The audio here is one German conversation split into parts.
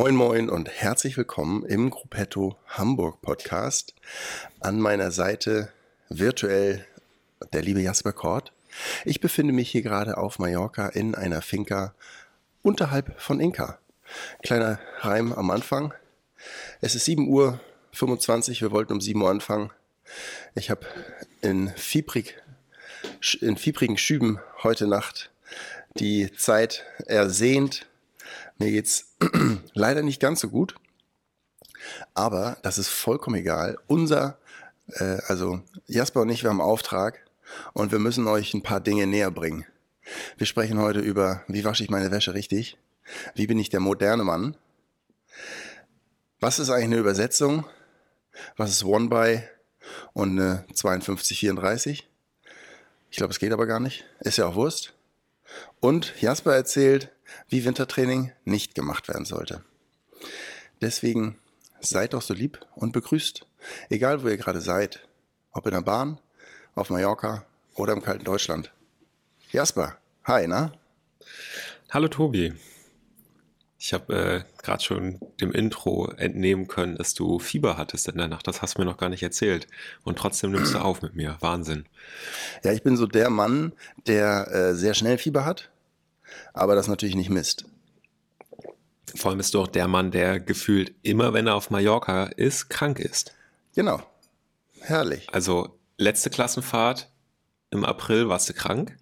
Moin Moin und herzlich willkommen im Gruppetto Hamburg Podcast. An meiner Seite virtuell der liebe Jasper Kort. Ich befinde mich hier gerade auf Mallorca in einer Finca unterhalb von Inka. Kleiner Reim am Anfang. Es ist 7 Uhr 25, wir wollten um 7 Uhr anfangen. Ich habe in, fiebrig, in fiebrigen Schüben heute Nacht die Zeit ersehnt. Mir geht's leider nicht ganz so gut, aber das ist vollkommen egal. Unser, äh, also Jasper und ich, wir haben Auftrag und wir müssen euch ein paar Dinge näher bringen. Wir sprechen heute über, wie wasche ich meine Wäsche richtig? Wie bin ich der moderne Mann? Was ist eigentlich eine Übersetzung? Was ist One by und eine 5234? Ich glaube, es geht aber gar nicht. Ist ja auch Wurst. Und Jasper erzählt, wie Wintertraining nicht gemacht werden sollte. Deswegen seid doch so lieb und begrüßt, egal wo ihr gerade seid, ob in der Bahn, auf Mallorca oder im kalten Deutschland. Jasper, hi, na? Hallo Tobi. Ich habe äh, gerade schon dem Intro entnehmen können, dass du Fieber hattest in der Nacht. Das hast du mir noch gar nicht erzählt. Und trotzdem nimmst du auf mit mir. Wahnsinn. Ja, ich bin so der Mann, der äh, sehr schnell Fieber hat, aber das natürlich nicht misst. Vor allem bist du auch der Mann, der gefühlt immer, wenn er auf Mallorca ist, krank ist. Genau. Herrlich. Also letzte Klassenfahrt im April warst du krank.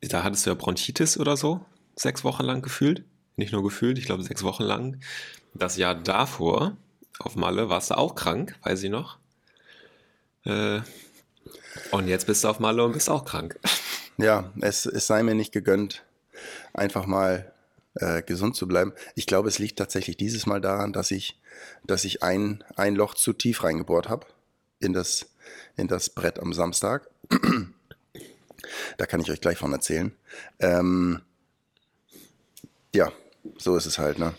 Da hattest du ja Bronchitis oder so, sechs Wochen lang gefühlt nicht nur gefühlt, ich glaube sechs Wochen lang. Das Jahr davor auf Malle warst du auch krank, weiß ich noch. Äh, und jetzt bist du auf Malle und bist auch krank. Ja, es, es sei mir nicht gegönnt, einfach mal äh, gesund zu bleiben. Ich glaube, es liegt tatsächlich dieses Mal daran, dass ich, dass ich ein, ein Loch zu tief reingebohrt habe in das, in das Brett am Samstag. da kann ich euch gleich von erzählen. Ähm, ja, so ist es halt, ne?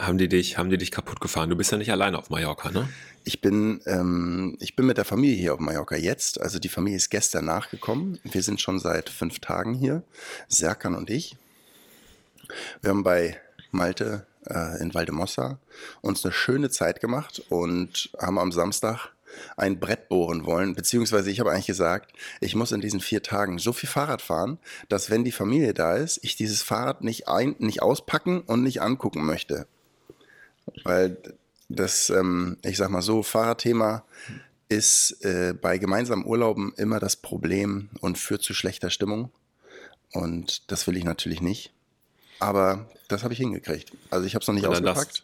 Haben die dich, haben die dich kaputt gefahren? Du bist ja nicht alleine auf Mallorca, ne? Ich bin, ähm, ich bin mit der Familie hier auf Mallorca jetzt. Also die Familie ist gestern nachgekommen. Wir sind schon seit fünf Tagen hier. Serkan und ich. Wir haben bei Malte äh, in Valdemossa uns eine schöne Zeit gemacht und haben am Samstag ein Brett bohren wollen, beziehungsweise ich habe eigentlich gesagt, ich muss in diesen vier Tagen so viel Fahrrad fahren, dass wenn die Familie da ist, ich dieses Fahrrad nicht ein, nicht auspacken und nicht angucken möchte. Weil das, ähm, ich sag mal so, Fahrradthema ist äh, bei gemeinsamen Urlauben immer das Problem und führt zu schlechter Stimmung. Und das will ich natürlich nicht. Aber das habe ich hingekriegt. Also ich habe es noch nicht ausgepackt.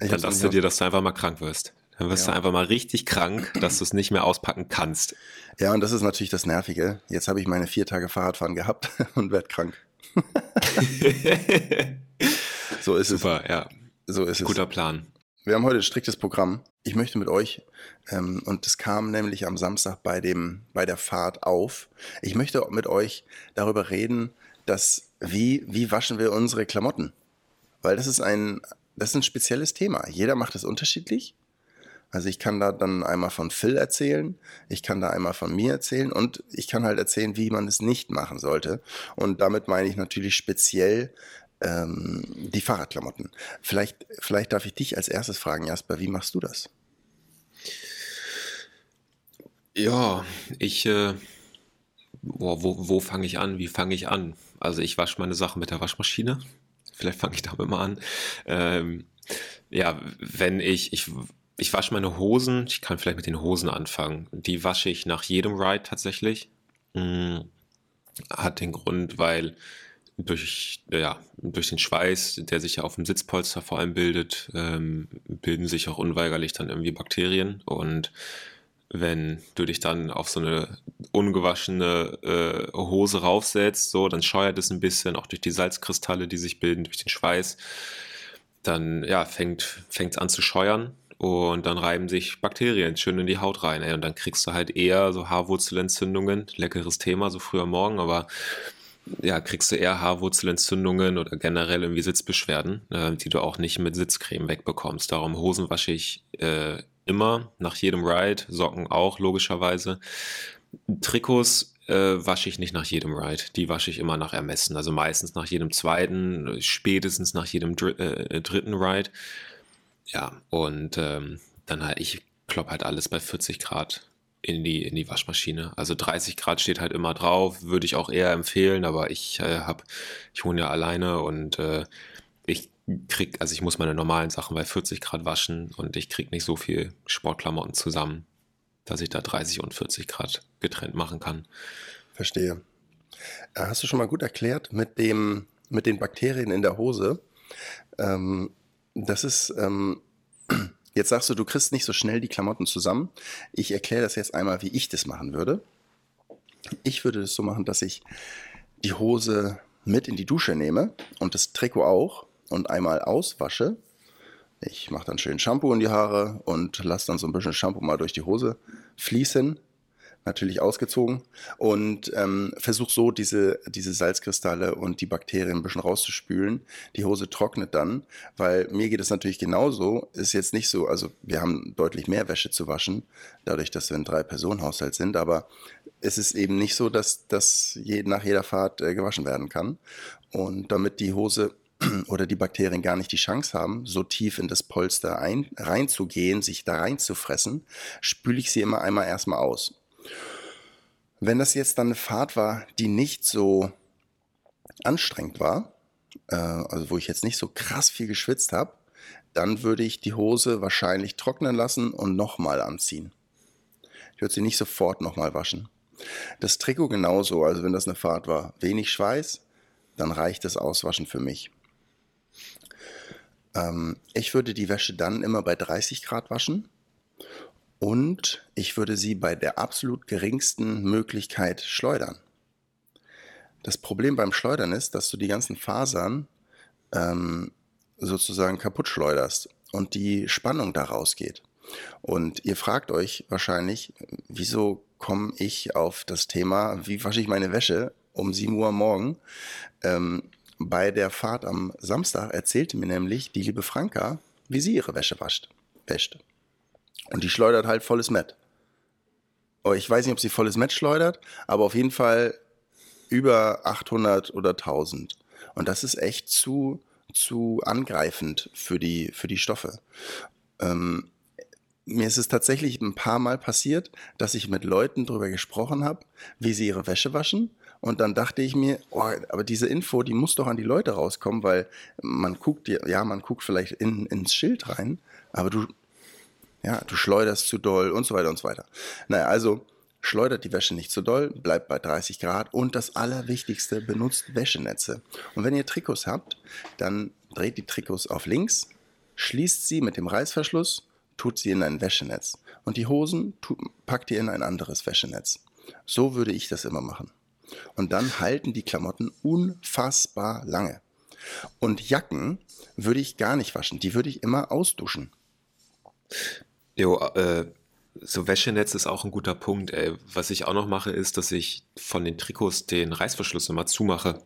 Dann darfst du dir, dass du einfach mal krank wirst. Dann wirst ja. du einfach mal richtig krank, dass du es nicht mehr auspacken kannst. Ja, und das ist natürlich das Nervige. Jetzt habe ich meine vier Tage Fahrradfahren gehabt und werde krank. so ist Super, es. ja. So ist Guter es. Guter Plan. Wir haben heute ein striktes Programm. Ich möchte mit euch, ähm, und das kam nämlich am Samstag bei, dem, bei der Fahrt auf, ich möchte mit euch darüber reden, dass wie, wie waschen wir unsere Klamotten? Weil das ist ein, das ist ein spezielles Thema. Jeder macht es unterschiedlich. Also ich kann da dann einmal von Phil erzählen, ich kann da einmal von mir erzählen und ich kann halt erzählen, wie man es nicht machen sollte. Und damit meine ich natürlich speziell ähm, die Fahrradklamotten. Vielleicht, vielleicht darf ich dich als erstes fragen, Jasper, wie machst du das? Ja, ich, äh, boah, wo, wo fange ich an? Wie fange ich an? Also ich wasche meine Sachen mit der Waschmaschine. Vielleicht fange ich damit mal an. Ähm, ja, wenn ich, ich ich wasche meine Hosen, ich kann vielleicht mit den Hosen anfangen. Die wasche ich nach jedem Ride tatsächlich. Hm, hat den Grund, weil durch, ja, durch den Schweiß, der sich ja auf dem Sitzpolster vor allem bildet, ähm, bilden sich auch unweigerlich dann irgendwie Bakterien. Und wenn du dich dann auf so eine ungewaschene äh, Hose raufsetzt, so, dann scheuert es ein bisschen, auch durch die Salzkristalle, die sich bilden, durch den Schweiß. Dann ja, fängt es an zu scheuern und dann reiben sich Bakterien schön in die Haut rein. Ey. Und dann kriegst du halt eher so Haarwurzelentzündungen. Leckeres Thema, so früher Morgen, aber ja, kriegst du eher Haarwurzelentzündungen oder generell irgendwie Sitzbeschwerden, äh, die du auch nicht mit Sitzcreme wegbekommst. Darum Hosen wasche ich äh, immer, nach jedem Ride, Socken auch, logischerweise. Trikots äh, wasche ich nicht nach jedem Ride. Die wasche ich immer nach Ermessen. Also meistens nach jedem zweiten, spätestens nach jedem Dr äh, dritten Ride. Ja, und ähm, dann halt, ich klopp halt alles bei 40 Grad in die, in die Waschmaschine. Also 30 Grad steht halt immer drauf, würde ich auch eher empfehlen, aber ich äh, habe, ich wohne ja alleine und äh, ich krieg, also ich muss meine normalen Sachen bei 40 Grad waschen und ich krieg nicht so viel Sportklamotten zusammen, dass ich da 30 und 40 Grad getrennt machen kann. Verstehe. Äh, hast du schon mal gut erklärt mit dem, mit den Bakterien in der Hose. Ähm, das ist, ähm, jetzt sagst du, du kriegst nicht so schnell die Klamotten zusammen. Ich erkläre das jetzt einmal, wie ich das machen würde. Ich würde das so machen, dass ich die Hose mit in die Dusche nehme und das Trikot auch und einmal auswasche. Ich mache dann schön Shampoo in die Haare und lasse dann so ein bisschen Shampoo mal durch die Hose fließen natürlich ausgezogen und ähm, versuche so diese, diese Salzkristalle und die Bakterien ein bisschen rauszuspülen. Die Hose trocknet dann, weil mir geht es natürlich genauso. Ist jetzt nicht so, also wir haben deutlich mehr Wäsche zu waschen, dadurch, dass wir ein Drei-Personen-Haushalt sind, aber es ist eben nicht so, dass das je, nach jeder Fahrt äh, gewaschen werden kann. Und damit die Hose oder die Bakterien gar nicht die Chance haben, so tief in das Polster ein, reinzugehen, sich da reinzufressen, spüle ich sie immer einmal erstmal aus. Wenn das jetzt dann eine Fahrt war, die nicht so anstrengend war, äh, also wo ich jetzt nicht so krass viel geschwitzt habe, dann würde ich die Hose wahrscheinlich trocknen lassen und nochmal anziehen. Ich würde sie nicht sofort nochmal waschen. Das Trikot genauso, also wenn das eine Fahrt war, wenig Schweiß, dann reicht das Auswaschen für mich. Ähm, ich würde die Wäsche dann immer bei 30 Grad waschen und ich würde sie bei der absolut geringsten Möglichkeit schleudern. Das Problem beim Schleudern ist, dass du die ganzen Fasern ähm, sozusagen kaputt schleuderst und die Spannung daraus geht. Und ihr fragt euch wahrscheinlich, wieso komme ich auf das Thema, wie wasche ich meine Wäsche um 7 Uhr morgen? Ähm, bei der Fahrt am Samstag erzählte mir nämlich die liebe Franka, wie sie ihre Wäsche wascht. Wäscht. Und die schleudert halt volles Met. Oh, ich weiß nicht, ob sie volles Met schleudert, aber auf jeden Fall über 800 oder 1000. Und das ist echt zu, zu angreifend für die, für die Stoffe. Ähm, mir ist es tatsächlich ein paar Mal passiert, dass ich mit Leuten darüber gesprochen habe, wie sie ihre Wäsche waschen. Und dann dachte ich mir, oh, aber diese Info, die muss doch an die Leute rauskommen, weil man guckt, ja, man guckt vielleicht in, ins Schild rein, aber du, ja, du schleuderst zu doll und so weiter und so weiter. Naja, also schleudert die Wäsche nicht zu doll, bleibt bei 30 Grad und das Allerwichtigste, benutzt Wäschenetze. Und wenn ihr Trikots habt, dann dreht die Trikots auf links, schließt sie mit dem Reißverschluss, tut sie in ein Wäschenetz. Und die Hosen tut, packt ihr in ein anderes Wäschenetz. So würde ich das immer machen. Und dann halten die Klamotten unfassbar lange. Und Jacken würde ich gar nicht waschen, die würde ich immer ausduschen. Jo, äh, so Wäschenetz ist auch ein guter Punkt. Ey. Was ich auch noch mache, ist, dass ich von den Trikots den Reißverschluss immer zumache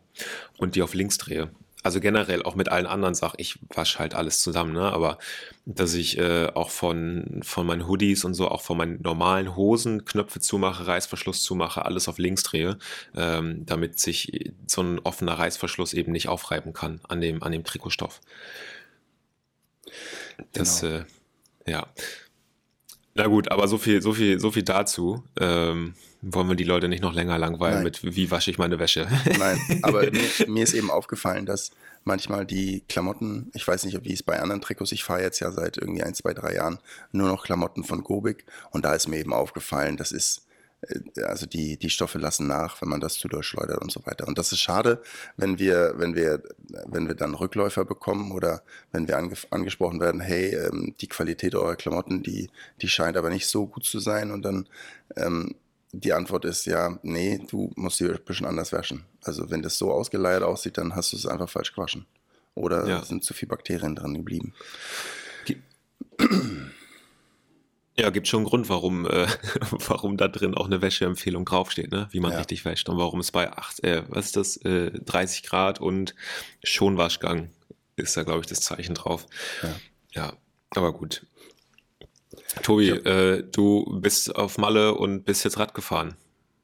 und die auf links drehe. Also generell auch mit allen anderen Sachen. Ich wasche halt alles zusammen, ne? Aber dass ich äh, auch von, von meinen Hoodies und so, auch von meinen normalen Hosen Knöpfe zumache, Reißverschluss zumache, alles auf links drehe, ähm, damit sich so ein offener Reißverschluss eben nicht aufreiben kann an dem, an dem Trikotstoff. Das, genau. äh, ja. Na gut, aber so viel, so viel, so viel dazu. Ähm, wollen wir die Leute nicht noch länger langweilen Nein. mit, wie wasche ich meine Wäsche? Nein, aber mir, mir, ist eben aufgefallen, dass manchmal die Klamotten, ich weiß nicht, wie es bei anderen Trikots, ich fahre jetzt ja seit irgendwie ein, zwei, drei Jahren nur noch Klamotten von Gobik und da ist mir eben aufgefallen, das ist also die, die Stoffe lassen nach, wenn man das zu durchschleudert und so weiter. Und das ist schade, wenn wir, wenn wir, wenn wir dann Rückläufer bekommen oder wenn wir ange angesprochen werden, hey, ähm, die Qualität eurer Klamotten, die, die scheint aber nicht so gut zu sein. Und dann ähm, die Antwort ist ja, nee, du musst sie ein bisschen anders waschen. Also wenn das so ausgeleiert aussieht, dann hast du es einfach falsch gewaschen. Oder ja. sind zu viele Bakterien dran geblieben. Ja, gibt schon einen Grund, warum, äh, warum da drin auch eine Wäscheempfehlung draufsteht, ne? wie man ja. richtig wäscht und warum es bei 8, äh, was ist das, äh, 30 Grad und Schonwaschgang ist da, glaube ich, das Zeichen drauf. Ja, ja aber gut. Tobi, äh, du bist auf Malle und bist jetzt Rad gefahren.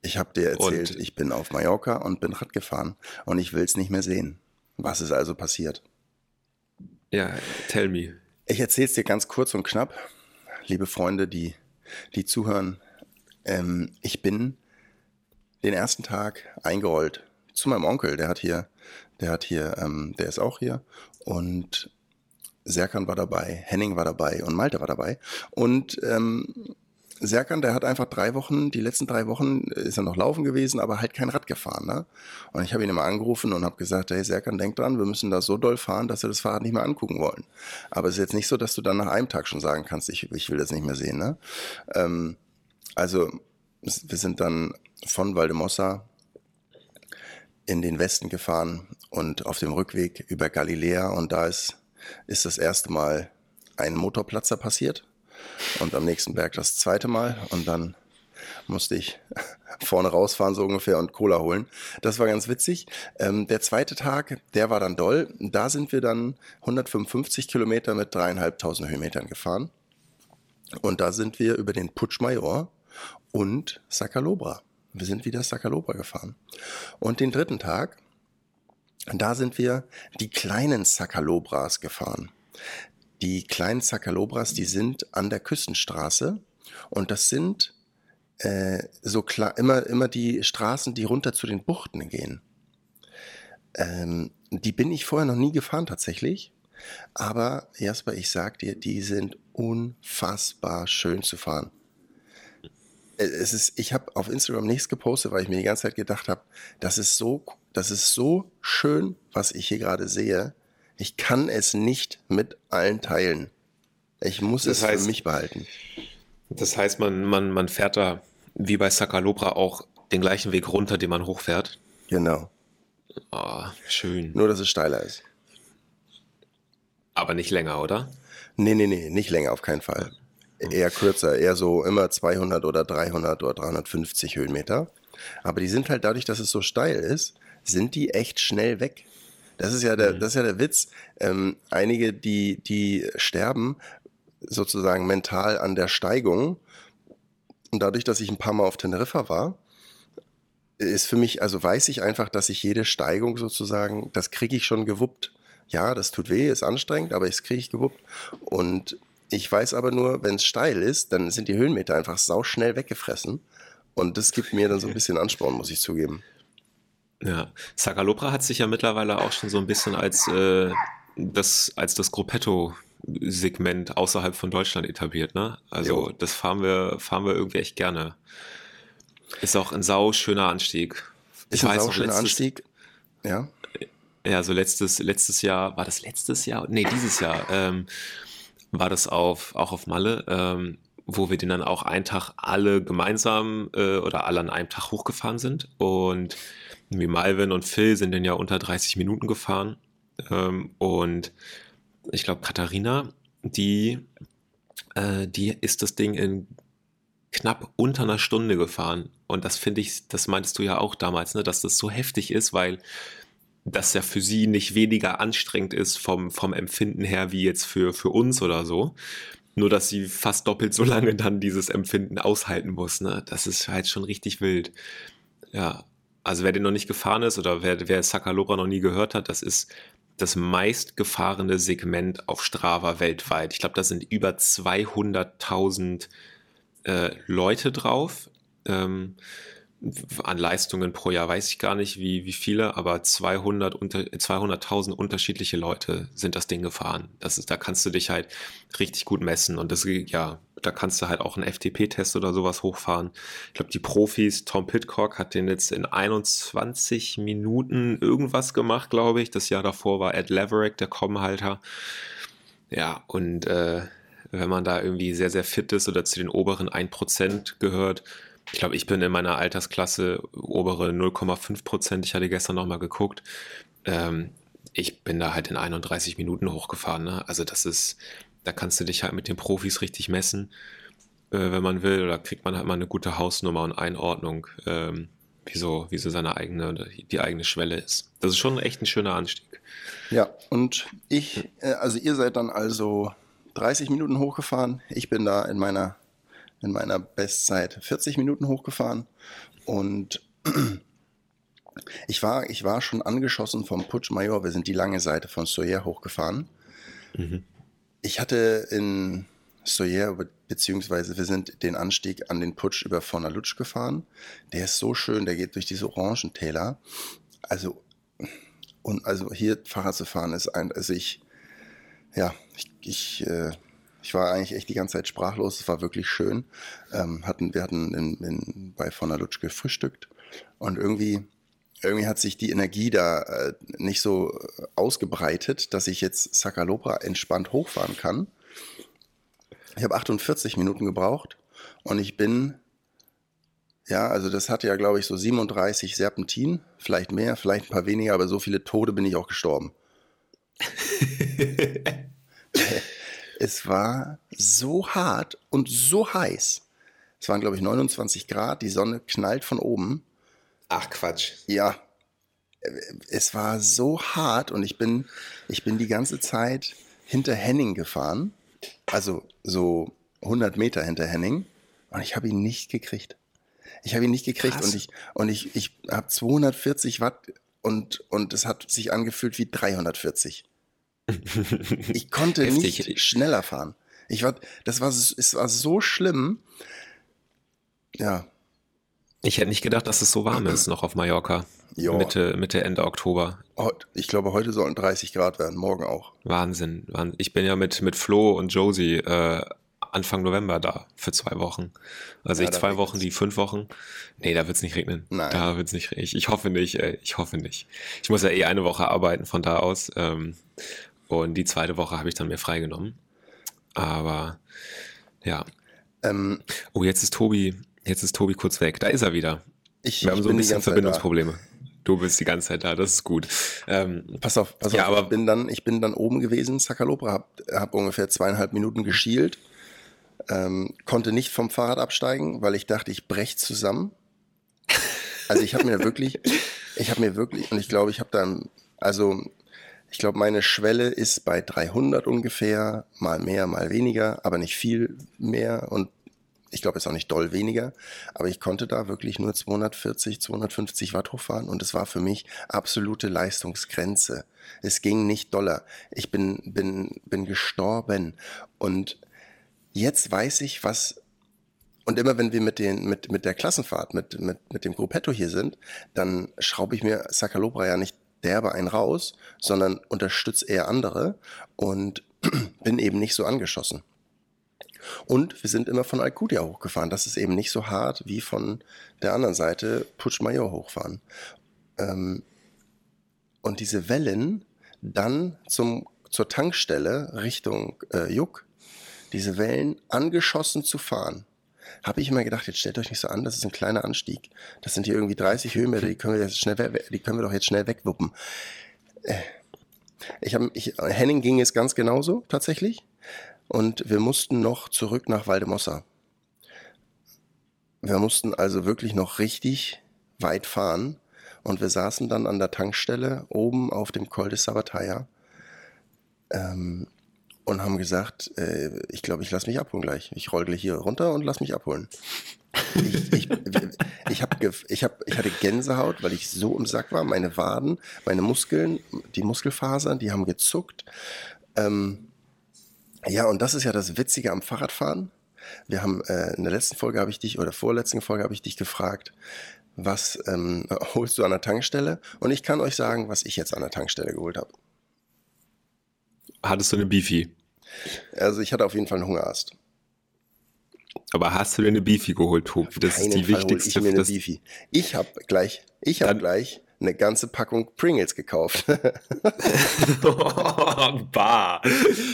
Ich habe dir erzählt, und, ich bin auf Mallorca und bin Rad gefahren und ich will es nicht mehr sehen. Was ist also passiert? Ja, tell me. Ich erzähle es dir ganz kurz und knapp, liebe Freunde, die, die zuhören. Ähm, ich bin den ersten Tag eingerollt zu meinem Onkel, der hat hier, der hat hier, ähm, der ist auch hier und Serkan war dabei, Henning war dabei und Malte war dabei und ähm, Serkan, der hat einfach drei Wochen, die letzten drei Wochen ist er noch laufen gewesen, aber halt kein Rad gefahren. Ne? Und ich habe ihn immer angerufen und habe gesagt, hey Serkan, denk dran, wir müssen da so doll fahren, dass wir das Fahrrad nicht mehr angucken wollen. Aber es ist jetzt nicht so, dass du dann nach einem Tag schon sagen kannst, ich, ich will das nicht mehr sehen. Ne? Ähm, also wir sind dann von Valdemossa in den Westen gefahren und auf dem Rückweg über Galiläa und da ist, ist das erste Mal ein Motorplatzer passiert und am nächsten Berg das zweite Mal und dann musste ich vorne rausfahren so ungefähr und Cola holen. Das war ganz witzig. Ähm, der zweite Tag, der war dann doll. Da sind wir dann 155 Kilometer mit dreieinhalbtausend Höhenmetern gefahren. Und da sind wir über den Putschmajor und Sakalobra. Wir sind wieder Sakalobra gefahren. Und den dritten Tag, da sind wir die kleinen Sakalobras gefahren. Die kleinen Zakalobras, die sind an der Küstenstraße und das sind äh, so klar immer, immer die Straßen, die runter zu den Buchten gehen. Ähm, die bin ich vorher noch nie gefahren tatsächlich. Aber Jasper, ich sag dir, die sind unfassbar schön zu fahren. Äh, es ist, ich habe auf Instagram nichts gepostet, weil ich mir die ganze Zeit gedacht habe, das so, das ist so schön, was ich hier gerade sehe. Ich kann es nicht mit allen teilen. Ich muss das es heißt, für mich behalten. Das heißt, man, man, man fährt da wie bei Sakalobra auch den gleichen Weg runter, den man hochfährt. Genau. Oh, schön. Nur, dass es steiler ist. Aber nicht länger, oder? Nee, nee, nee, nicht länger, auf keinen Fall. Eher kürzer, eher so immer 200 oder 300 oder 350 Höhenmeter. Aber die sind halt dadurch, dass es so steil ist, sind die echt schnell weg. Das ist ja der, mhm. das ist ja der Witz. Ähm, einige, die, die sterben sozusagen mental an der Steigung. Und dadurch, dass ich ein paar Mal auf Teneriffa war, ist für mich, also weiß ich einfach, dass ich jede Steigung sozusagen, das kriege ich schon gewuppt. Ja, das tut weh, ist anstrengend, aber das kriege ich gewuppt. Und ich weiß aber nur, wenn es steil ist, dann sind die Höhenmeter einfach sauschnell weggefressen. Und das gibt mir dann so ein bisschen Ansporn, muss ich zugeben. Ja, Sagalopra hat sich ja mittlerweile auch schon so ein bisschen als, äh, das, als das Gruppetto-Segment außerhalb von Deutschland etabliert, ne? Also jo. das fahren wir, fahren wir irgendwie echt gerne. Ist auch ein sau schöner Anstieg. Ich ist ein sau schöner Anstieg, ja. Ja, so letztes, letztes Jahr, war das letztes Jahr? Nee, dieses Jahr, ähm, war das auf, auch auf Malle, ähm, wo wir den dann auch einen Tag alle gemeinsam äh, oder alle an einem Tag hochgefahren sind und wie Malvin und Phil sind dann ja unter 30 Minuten gefahren. Ähm, und ich glaube, Katharina, die, äh, die ist das Ding in knapp unter einer Stunde gefahren. Und das finde ich, das meintest du ja auch damals, ne, dass das so heftig ist, weil das ja für sie nicht weniger anstrengend ist vom, vom Empfinden her wie jetzt für, für uns oder so. Nur, dass sie fast doppelt so lange dann dieses Empfinden aushalten muss. Ne? Das ist halt schon richtig wild. Ja, also wer den noch nicht gefahren ist oder wer, wer Sakalobra noch nie gehört hat, das ist das meistgefahrene Segment auf Strava weltweit. Ich glaube, da sind über 200.000 äh, Leute drauf. Ähm, an Leistungen pro Jahr weiß ich gar nicht, wie, wie viele, aber 200 unter, 200.000 unterschiedliche Leute sind das Ding gefahren. Das ist, da kannst du dich halt richtig gut messen und das, ja, da kannst du halt auch einen FTP-Test oder sowas hochfahren. Ich glaube, die Profis, Tom Pitcock hat den jetzt in 21 Minuten irgendwas gemacht, glaube ich. Das Jahr davor war Ed Leverick, der Kommenhalter. Ja, und äh, wenn man da irgendwie sehr, sehr fit ist oder zu den oberen 1% gehört, ich glaube, ich bin in meiner Altersklasse obere 0,5 Prozent. Ich hatte gestern nochmal geguckt. Ähm, ich bin da halt in 31 Minuten hochgefahren. Ne? Also das ist, da kannst du dich halt mit den Profis richtig messen, äh, wenn man will. Oder kriegt man halt mal eine gute Hausnummer und Einordnung, ähm, wie, so, seine eigene, die eigene Schwelle ist. Das ist schon echt ein schöner Anstieg. Ja, und ich, äh, also ihr seid dann also 30 Minuten hochgefahren. Ich bin da in meiner in meiner Bestzeit 40 Minuten hochgefahren. Und ich war, ich war schon angeschossen vom Putsch Major. Wir sind die lange Seite von Soyer hochgefahren. Mhm. Ich hatte in Soyer, beziehungsweise wir sind den Anstieg an den Putsch über Fornalutsch gefahren. Der ist so schön, der geht durch diese Orangentäler. Also, und also hier Fahrrad zu fahren ist ein, also ich, ja, ich, ich, äh, ich war eigentlich echt die ganze Zeit sprachlos. Es war wirklich schön. Ähm, hatten, wir hatten in, in, bei Fornalutsch gefrühstückt und irgendwie irgendwie hat sich die Energie da äh, nicht so äh, ausgebreitet, dass ich jetzt Sakalopra entspannt hochfahren kann. Ich habe 48 Minuten gebraucht und ich bin, ja, also das hatte ja, glaube ich, so 37 Serpentin, vielleicht mehr, vielleicht ein paar weniger, aber so viele Tode bin ich auch gestorben. es war so hart und so heiß. Es waren, glaube ich, 29 Grad, die Sonne knallt von oben. Ach Quatsch. Ja. Es war so hart und ich bin, ich bin die ganze Zeit hinter Henning gefahren. Also so 100 Meter hinter Henning. Und ich habe ihn nicht gekriegt. Ich habe ihn nicht gekriegt Krass. und ich, und ich, ich habe 240 Watt und, und es hat sich angefühlt wie 340. ich konnte nicht schneller fahren. Ich war, das war, es war so schlimm. Ja, ich hätte nicht gedacht, dass es so warm ist noch auf Mallorca. Jo. Mitte, Mitte, Ende Oktober. Ich glaube, heute sollen 30 Grad werden, morgen auch. Wahnsinn. Ich bin ja mit, mit Flo und Josie äh, Anfang November da für zwei Wochen. Also ja, ich zwei Wochen, die fünf Wochen. Nee, da wird es nicht regnen. Nein. Da wird es nicht regnen. Ich, ich hoffe nicht, ey. ich hoffe nicht. Ich muss ja eh eine Woche arbeiten von da aus. Ähm, und die zweite Woche habe ich dann mir freigenommen. Aber ja. Ähm, oh, jetzt ist Tobi Jetzt ist Tobi kurz weg. Da ist er wieder. Ich, Wir haben so ein bisschen Verbindungsprobleme. Du bist die ganze Zeit da, das ist gut. Ähm, pass auf, pass ja, auf. Aber ich bin dann, ich bin dann oben gewesen, Sakalopra, hab, hab ungefähr zweieinhalb Minuten geschielt, ähm, konnte nicht vom Fahrrad absteigen, weil ich dachte, ich brech zusammen. Also ich habe mir wirklich, ich habe mir wirklich, und ich glaube, ich habe dann, also ich glaube, meine Schwelle ist bei 300 ungefähr, mal mehr, mal weniger, aber nicht viel mehr. Und ich glaube jetzt auch nicht doll weniger, aber ich konnte da wirklich nur 240, 250 Watt hochfahren und es war für mich absolute Leistungsgrenze. Es ging nicht doller. Ich bin, bin, bin gestorben und jetzt weiß ich, was und immer wenn wir mit, den, mit, mit der Klassenfahrt, mit, mit, mit dem Gruppetto hier sind, dann schraube ich mir Sakalobra ja nicht derbe ein raus, sondern unterstütze eher andere und bin eben nicht so angeschossen. Und wir sind immer von Alcudia hochgefahren. Das ist eben nicht so hart wie von der anderen Seite Puigmayor hochfahren. Ähm, und diese Wellen dann zum, zur Tankstelle Richtung äh, Juck, diese Wellen angeschossen zu fahren, habe ich immer gedacht, jetzt stellt euch nicht so an, das ist ein kleiner Anstieg. Das sind hier irgendwie 30 Höhenmeter, die können wir jetzt schnell, die können wir doch jetzt schnell wegwuppen. Äh, ich habe, ich, Henning ging es ganz genauso tatsächlich. Und wir mussten noch zurück nach Valdemossa. Wir mussten also wirklich noch richtig weit fahren. Und wir saßen dann an der Tankstelle oben auf dem Col de Sabataya ähm, und haben gesagt, äh, ich glaube, ich lasse mich abholen gleich. Ich roll gleich hier runter und lass mich abholen. ich, ich, ich, hab, ich, hab, ich hatte Gänsehaut, weil ich so im Sack war. Meine Waden, meine Muskeln, die Muskelfasern, die haben gezuckt. Ähm, ja, und das ist ja das Witzige am Fahrradfahren. Wir haben äh, in der letzten Folge habe ich dich oder vorletzten Folge habe ich dich gefragt, was ähm, holst du an der Tankstelle? Und ich kann euch sagen, was ich jetzt an der Tankstelle geholt habe. Hattest du eine Beefy? Also ich hatte auf jeden Fall einen Hungerast. Aber hast du dir eine Beefy geholt, Tobi? Das ist die Fall wichtigste. Ich, mir eine Beefy. ich habe gleich, ich habe gleich eine ganze Packung Pringles gekauft. bah.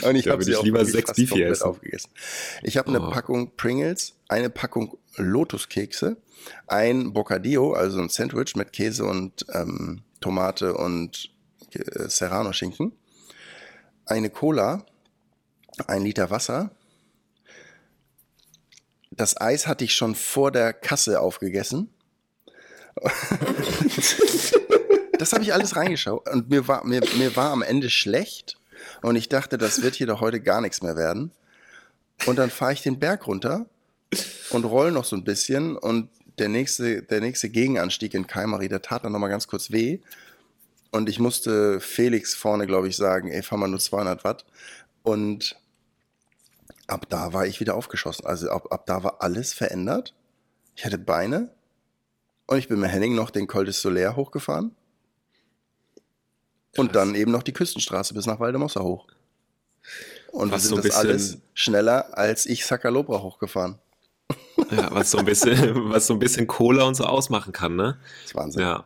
Und ich habe sie lieber sechs Beefy essen. aufgegessen. Ich habe eine oh. Packung Pringles, eine Packung Lotuskekse, ein Bocadillo, also ein Sandwich mit Käse und ähm, Tomate und äh, Serrano-Schinken, eine Cola, ein Liter Wasser. Das Eis hatte ich schon vor der Kasse aufgegessen das habe ich alles reingeschaut und mir war, mir, mir war am Ende schlecht und ich dachte, das wird hier doch heute gar nichts mehr werden. Und dann fahre ich den Berg runter und roll noch so ein bisschen und der nächste, der nächste Gegenanstieg in Kaimari, der tat dann nochmal ganz kurz weh. Und ich musste Felix vorne, glaube ich, sagen, ey, fahr mal nur 200 Watt. Und ab da war ich wieder aufgeschossen. Also ab, ab da war alles verändert. Ich hatte Beine. Und ich bin mit Henning noch den Col de Solaire hochgefahren. Und dann eben noch die Küstenstraße bis nach Waldemosser hoch. Und was wir sind so das alles schneller als ich Sakalobra hochgefahren. Ja, was so ein bisschen, was so ein bisschen Cola und so ausmachen kann, ne? Das ist Wahnsinn. Ja.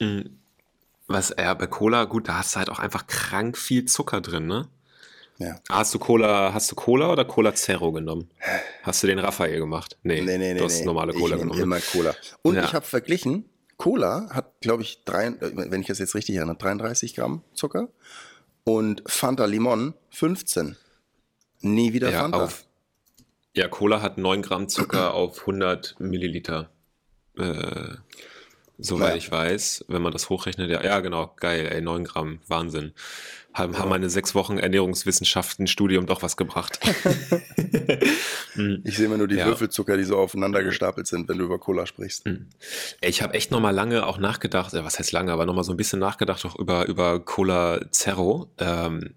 Mhm. Was, ja, bei Cola, gut, da hast du halt auch einfach krank viel Zucker drin, ne? Ja. Hast du Cola, hast du Cola oder Cola Zero genommen? Hast du den Raphael gemacht? Nee, nee, nee, du hast nee. normale Cola ich genommen. immer Cola. Und ja. ich habe verglichen, Cola hat, glaube ich, drei, wenn ich das jetzt richtig erinnere, 33 Gramm Zucker und Fanta Limon 15. Nie wieder ja, Fanta. Auf, ja, Cola hat 9 Gramm Zucker auf 100 Milliliter. Äh, soweit naja. ich weiß, wenn man das hochrechnet. Ja, ja, genau, geil, ey, 9 Gramm, Wahnsinn. Haben, ja. haben meine sechs Wochen Ernährungswissenschaften-Studium doch was gebracht. ich sehe immer nur die ja. Würfelzucker, die so aufeinander gestapelt sind, wenn du über Cola sprichst. Hm. Ich habe echt nochmal lange auch nachgedacht, äh, was heißt lange, aber nochmal so ein bisschen nachgedacht auch über, über Cola Zero. Ähm,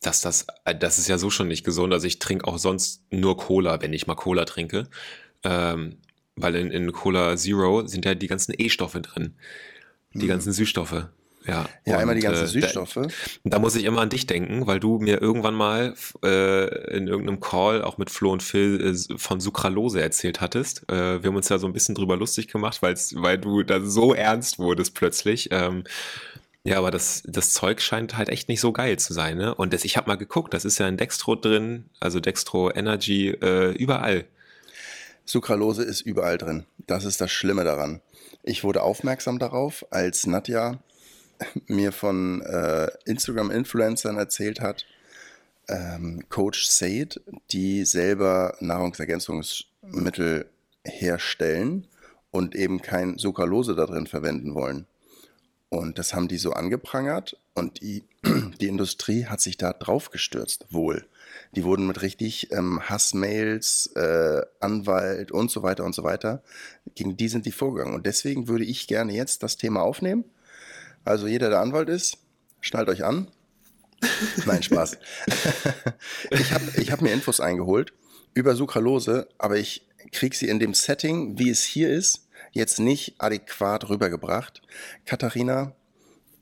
dass das, äh, das ist ja so schon nicht gesund. Also ich trinke auch sonst nur Cola, wenn ich mal Cola trinke. Ähm, weil in, in Cola Zero sind ja die ganzen E-Stoffe drin. Die mhm. ganzen Süßstoffe. Ja, ja und, einmal die ganzen äh, Süßstoffe. Da, da, muss ich immer an dich denken, weil du mir irgendwann mal äh, in irgendeinem Call auch mit Flo und Phil äh, von Sucralose erzählt hattest. Äh, wir haben uns ja so ein bisschen drüber lustig gemacht, weil du da so ernst wurdest plötzlich. Ähm, ja, aber das, das Zeug scheint halt echt nicht so geil zu sein, ne? Und das, ich habe mal geguckt, das ist ja in Dextro drin, also Dextro Energy, äh, überall. Sucralose ist überall drin. Das ist das Schlimme daran. Ich wurde aufmerksam darauf, als Nadja mir von äh, Instagram-Influencern erzählt hat, ähm, Coach Said, die selber Nahrungsergänzungsmittel herstellen und eben kein Sucralose da drin verwenden wollen. Und das haben die so angeprangert und die, die Industrie hat sich da drauf gestürzt, wohl. Die wurden mit richtig ähm, Hassmails, äh, Anwalt und so weiter und so weiter, gegen die sind die vorgegangen. Und deswegen würde ich gerne jetzt das Thema aufnehmen. Also jeder, der Anwalt ist, schnallt euch an. Nein, Spaß. ich habe ich hab mir Infos eingeholt über Sucralose, aber ich kriege sie in dem Setting, wie es hier ist, jetzt nicht adäquat rübergebracht. Katharina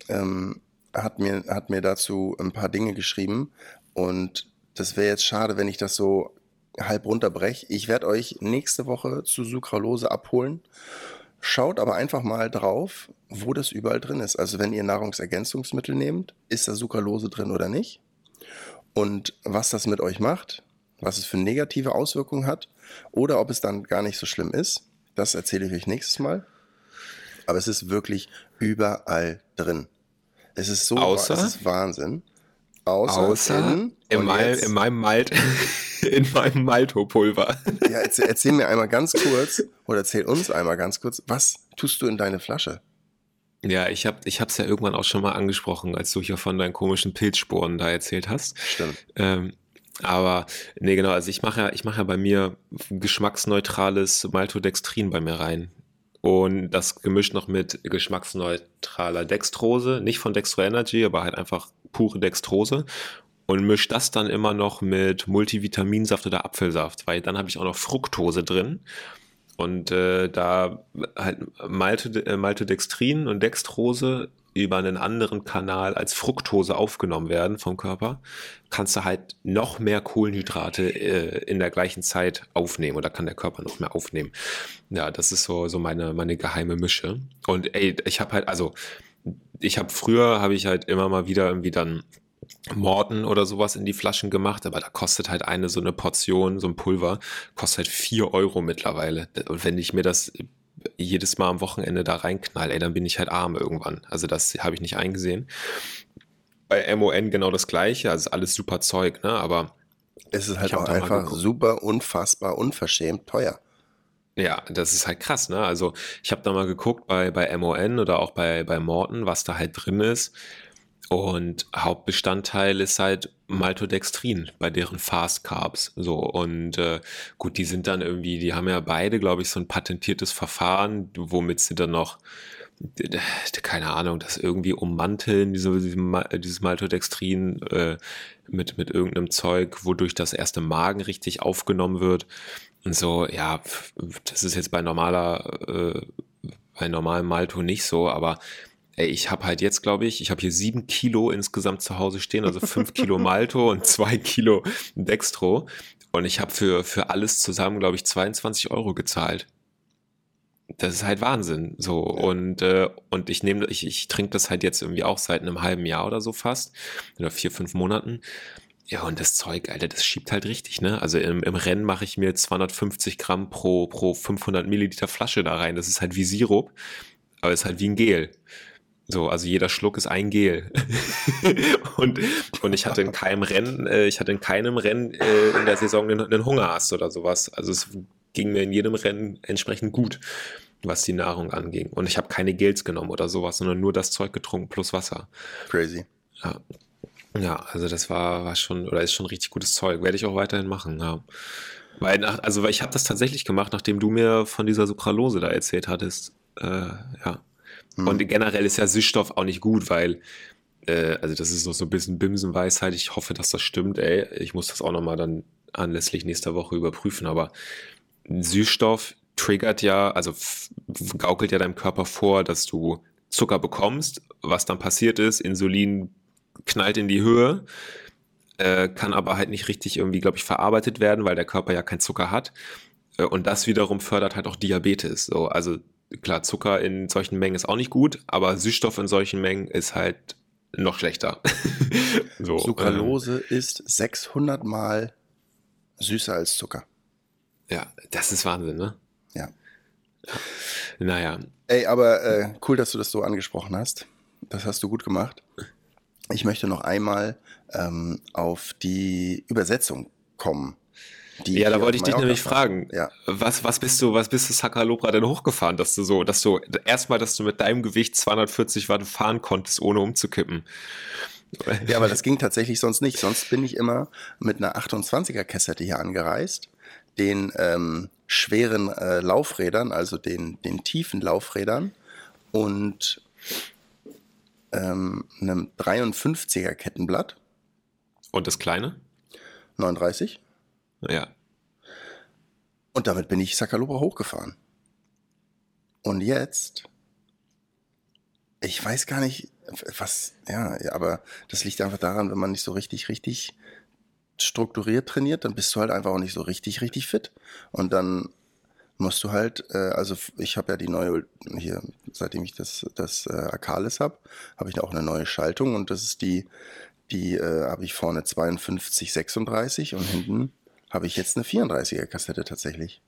ähm, hat, mir, hat mir dazu ein paar Dinge geschrieben und das wäre jetzt schade, wenn ich das so halb runterbreche. Ich werde euch nächste Woche zu Sucralose abholen. Schaut aber einfach mal drauf, wo das überall drin ist. Also wenn ihr Nahrungsergänzungsmittel nehmt, ist da Sucralose drin oder nicht? Und was das mit euch macht, was es für negative Auswirkungen hat oder ob es dann gar nicht so schlimm ist. Das erzähle ich euch nächstes Mal. Aber es ist wirklich überall drin. Es ist so, Außer? es ist Wahnsinn. Außer, Außer in, in, mein, in, meinem Malt, in meinem Maltopulver. Ja, erzähl, erzähl, mir einmal ganz kurz oder erzähl uns einmal ganz kurz, was tust du in deine Flasche? Ja, ich habe ich ja irgendwann auch schon mal angesprochen, als du hier von deinen komischen Pilzsporen da erzählt hast. Stimmt. Ähm, aber nee, genau, also ich mache ja, ich mache ja bei mir geschmacksneutrales Maltodextrin bei mir rein. Und das gemischt noch mit geschmacksneutraler Dextrose, nicht von Dextro Energy, aber halt einfach pure Dextrose. Und mische das dann immer noch mit Multivitaminsaft oder Apfelsaft, weil dann habe ich auch noch Fructose drin. Und äh, da halt äh, Maltodextrin und Dextrose über einen anderen Kanal als Fructose aufgenommen werden vom Körper, kannst du halt noch mehr Kohlenhydrate äh, in der gleichen Zeit aufnehmen oder kann der Körper noch mehr aufnehmen. Ja, das ist so, so meine, meine geheime Mische. Und ey, ich habe halt, also ich habe früher, habe ich halt immer mal wieder irgendwie dann Morten oder sowas in die Flaschen gemacht, aber da kostet halt eine so eine Portion, so ein Pulver, kostet halt vier Euro mittlerweile. Und wenn ich mir das jedes Mal am Wochenende da reinknall, ey, dann bin ich halt arm irgendwann. Also das habe ich nicht eingesehen. Bei MON genau das gleiche, also alles super Zeug, ne? Aber es ist halt auch einfach super unfassbar unverschämt teuer. Ja, das ist halt krass, ne? Also ich habe da mal geguckt bei, bei MON oder auch bei, bei Morton, was da halt drin ist. Und Hauptbestandteil ist halt Maltodextrin bei deren Fast Carbs. So, und äh, gut, die sind dann irgendwie, die haben ja beide, glaube ich, so ein patentiertes Verfahren, womit sie dann noch, keine Ahnung, das irgendwie ummanteln, diese, dieses Maltodextrin äh, mit, mit irgendeinem Zeug, wodurch das erste Magen richtig aufgenommen wird. Und so, ja, das ist jetzt bei normaler, äh, bei normalem Malto nicht so, aber ey, ich habe halt jetzt, glaube ich, ich habe hier sieben Kilo insgesamt zu Hause stehen, also fünf Kilo Malto und zwei Kilo Dextro. Und ich habe für, für alles zusammen, glaube ich, 22 Euro gezahlt. Das ist halt Wahnsinn. So. Und, äh, und ich nehme, ich, ich trinke das halt jetzt irgendwie auch seit einem halben Jahr oder so fast. Oder vier, fünf Monaten. Ja, und das Zeug, Alter, das schiebt halt richtig, ne? Also im, im Rennen mache ich mir 250 Gramm pro, pro 500 Milliliter Flasche da rein. Das ist halt wie Sirup, aber ist halt wie ein Gel. So, also jeder Schluck ist ein Gel. und, und ich hatte in keinem Rennen, äh, ich hatte in keinem Rennen äh, in der Saison einen, einen Hungerast oder sowas. Also es ging mir in jedem Rennen entsprechend gut, was die Nahrung anging. Und ich habe keine Gels genommen oder sowas, sondern nur das Zeug getrunken plus Wasser. Crazy. Ja. Ja, also das war, war schon, oder ist schon richtig gutes Zeug. Werde ich auch weiterhin machen, ja. Weil nach, also weil ich habe das tatsächlich gemacht, nachdem du mir von dieser Sucralose da erzählt hattest. Äh, ja. Hm. Und generell ist ja Süßstoff auch nicht gut, weil, äh, also das ist noch so ein bisschen Bimsenweisheit. Ich hoffe, dass das stimmt, ey. Ich muss das auch nochmal dann anlässlich nächster Woche überprüfen, aber Süßstoff triggert ja, also gaukelt ja deinem Körper vor, dass du Zucker bekommst. Was dann passiert ist, Insulin knallt in die Höhe, äh, kann aber halt nicht richtig irgendwie, glaube ich, verarbeitet werden, weil der Körper ja keinen Zucker hat. Äh, und das wiederum fördert halt auch Diabetes. So, also klar, Zucker in solchen Mengen ist auch nicht gut, aber Süßstoff in solchen Mengen ist halt noch schlechter. so, Sucralose ähm, ist 600 mal süßer als Zucker. Ja, das ist Wahnsinn, ne? Ja. Naja. Ey, aber äh, cool, dass du das so angesprochen hast. Das hast du gut gemacht. Ich möchte noch einmal ähm, auf die Übersetzung kommen ja, da wollte ich dich nämlich fragen. Ja. Was, was bist du, was bist du Sakalopra denn hochgefahren, dass du so, dass du erstmal, dass du mit deinem Gewicht 240 Watt fahren konntest, ohne umzukippen? Ja, aber das ging tatsächlich sonst nicht. Sonst bin ich immer mit einer 28er Kassette hier angereist, den ähm, schweren äh, Laufrädern, also den, den tiefen Laufrädern und ähm, einem 53er Kettenblatt. Und das kleine? 39. Ja. Und damit bin ich Sakalobra hochgefahren. Und jetzt, ich weiß gar nicht, was, ja, aber das liegt einfach daran, wenn man nicht so richtig, richtig strukturiert trainiert, dann bist du halt einfach auch nicht so richtig, richtig fit. Und dann musst du halt, äh, also ich habe ja die neue, hier, seitdem ich das, das äh, Akalis habe, habe ich auch eine neue Schaltung und das ist die, die äh, habe ich vorne 52, 36 und hinten habe ich jetzt eine 34er Kassette tatsächlich.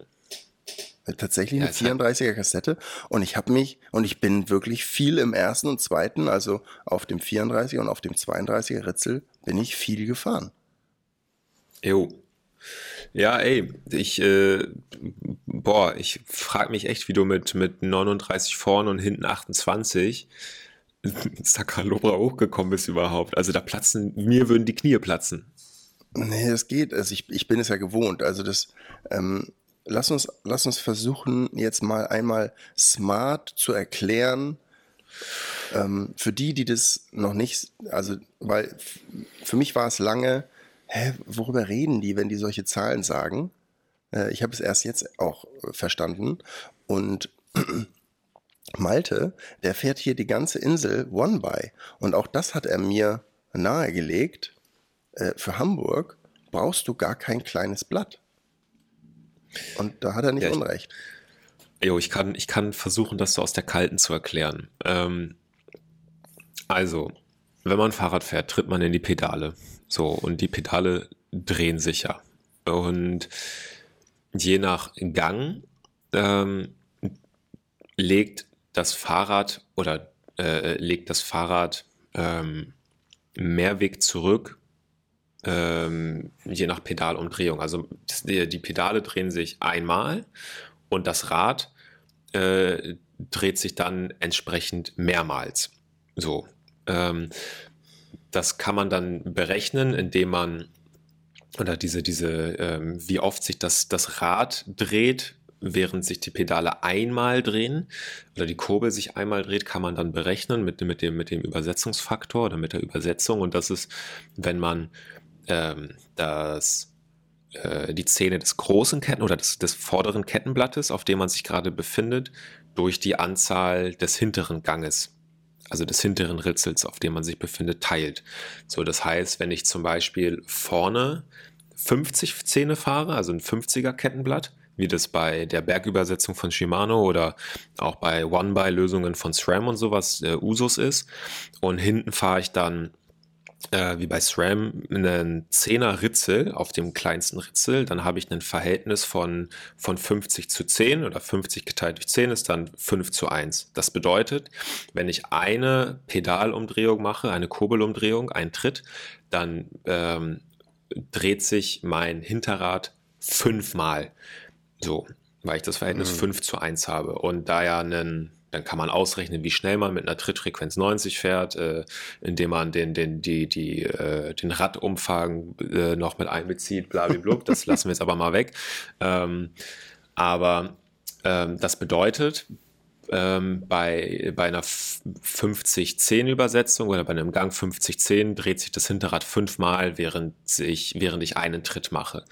Äh, tatsächlich eine ja, 34er Kassette und ich habe mich und ich bin wirklich viel im ersten und zweiten, also auf dem 34er und auf dem 32er Ritzel bin ich viel gefahren. Jo. Ja, ey, ich, äh, boah, ich frage mich echt, wie du mit, mit 39 vorne und hinten 28 Sakalobra hochgekommen bist überhaupt. Also da platzen, mir würden die Knie platzen. Nee, das geht. Also ich, ich bin es ja gewohnt. Also das, ähm, lass uns, lass uns versuchen, jetzt mal einmal smart zu erklären, ähm, für die, die das noch nicht, also, weil für mich war es lange, hä, worüber reden die, wenn die solche Zahlen sagen? Äh, ich habe es erst jetzt auch verstanden. Und Malte, der fährt hier die ganze Insel One by. Und auch das hat er mir nahegelegt äh, für Hamburg brauchst du gar kein kleines Blatt. Und da hat er nicht ja, Unrecht. Jo, ich kann, ich kann versuchen, das so aus der Kalten zu erklären. Ähm, also, wenn man Fahrrad fährt, tritt man in die Pedale. So, und die Pedale drehen sich ja. Und je nach Gang ähm, legt das Fahrrad oder äh, legt das Fahrrad ähm, mehr Weg zurück ähm, je nach Pedalumdrehung. Also die, die, Pedale drehen sich einmal und das Rad äh, dreht sich dann entsprechend mehrmals. So. Ähm, das kann man dann berechnen, indem man oder diese, diese, ähm, wie oft sich das, das Rad dreht, während sich die Pedale einmal drehen oder die Kurbel sich einmal dreht, kann man dann berechnen mit, mit, dem, mit dem Übersetzungsfaktor oder mit der Übersetzung. Und das ist, wenn man ähm, das, äh, die Zähne des großen Ketten oder des, des vorderen Kettenblattes, auf dem man sich gerade befindet, durch die Anzahl des hinteren Ganges also des hinteren Ritzels, auf dem man sich befindet, teilt. So, das heißt, wenn ich zum Beispiel vorne 50 Zähne fahre, also ein 50er Kettenblatt, wie das bei der Bergübersetzung von Shimano oder auch bei One-By-Lösungen von SRAM und sowas äh, Usus ist. Und hinten fahre ich dann äh, wie bei SRAM einen Zehner Ritzel auf dem kleinsten Ritzel, dann habe ich ein Verhältnis von, von 50 zu 10 oder 50 geteilt durch 10 ist dann 5 zu 1. Das bedeutet, wenn ich eine Pedalumdrehung mache, eine Kurbelumdrehung, einen Tritt, dann ähm, dreht sich mein Hinterrad fünfmal. So, weil ich das Verhältnis mhm. 5 zu 1 habe. Und da ja ein dann kann man ausrechnen, wie schnell man mit einer Trittfrequenz 90 fährt, äh, indem man den, den, die, die, äh, den Radumfang äh, noch mit einbezieht, blablabla. Das lassen wir jetzt aber mal weg. Ähm, aber ähm, das bedeutet, ähm, bei, bei einer 50-10-Übersetzung oder bei einem Gang 50-10 dreht sich das Hinterrad fünfmal, während, ich, während ich einen Tritt mache.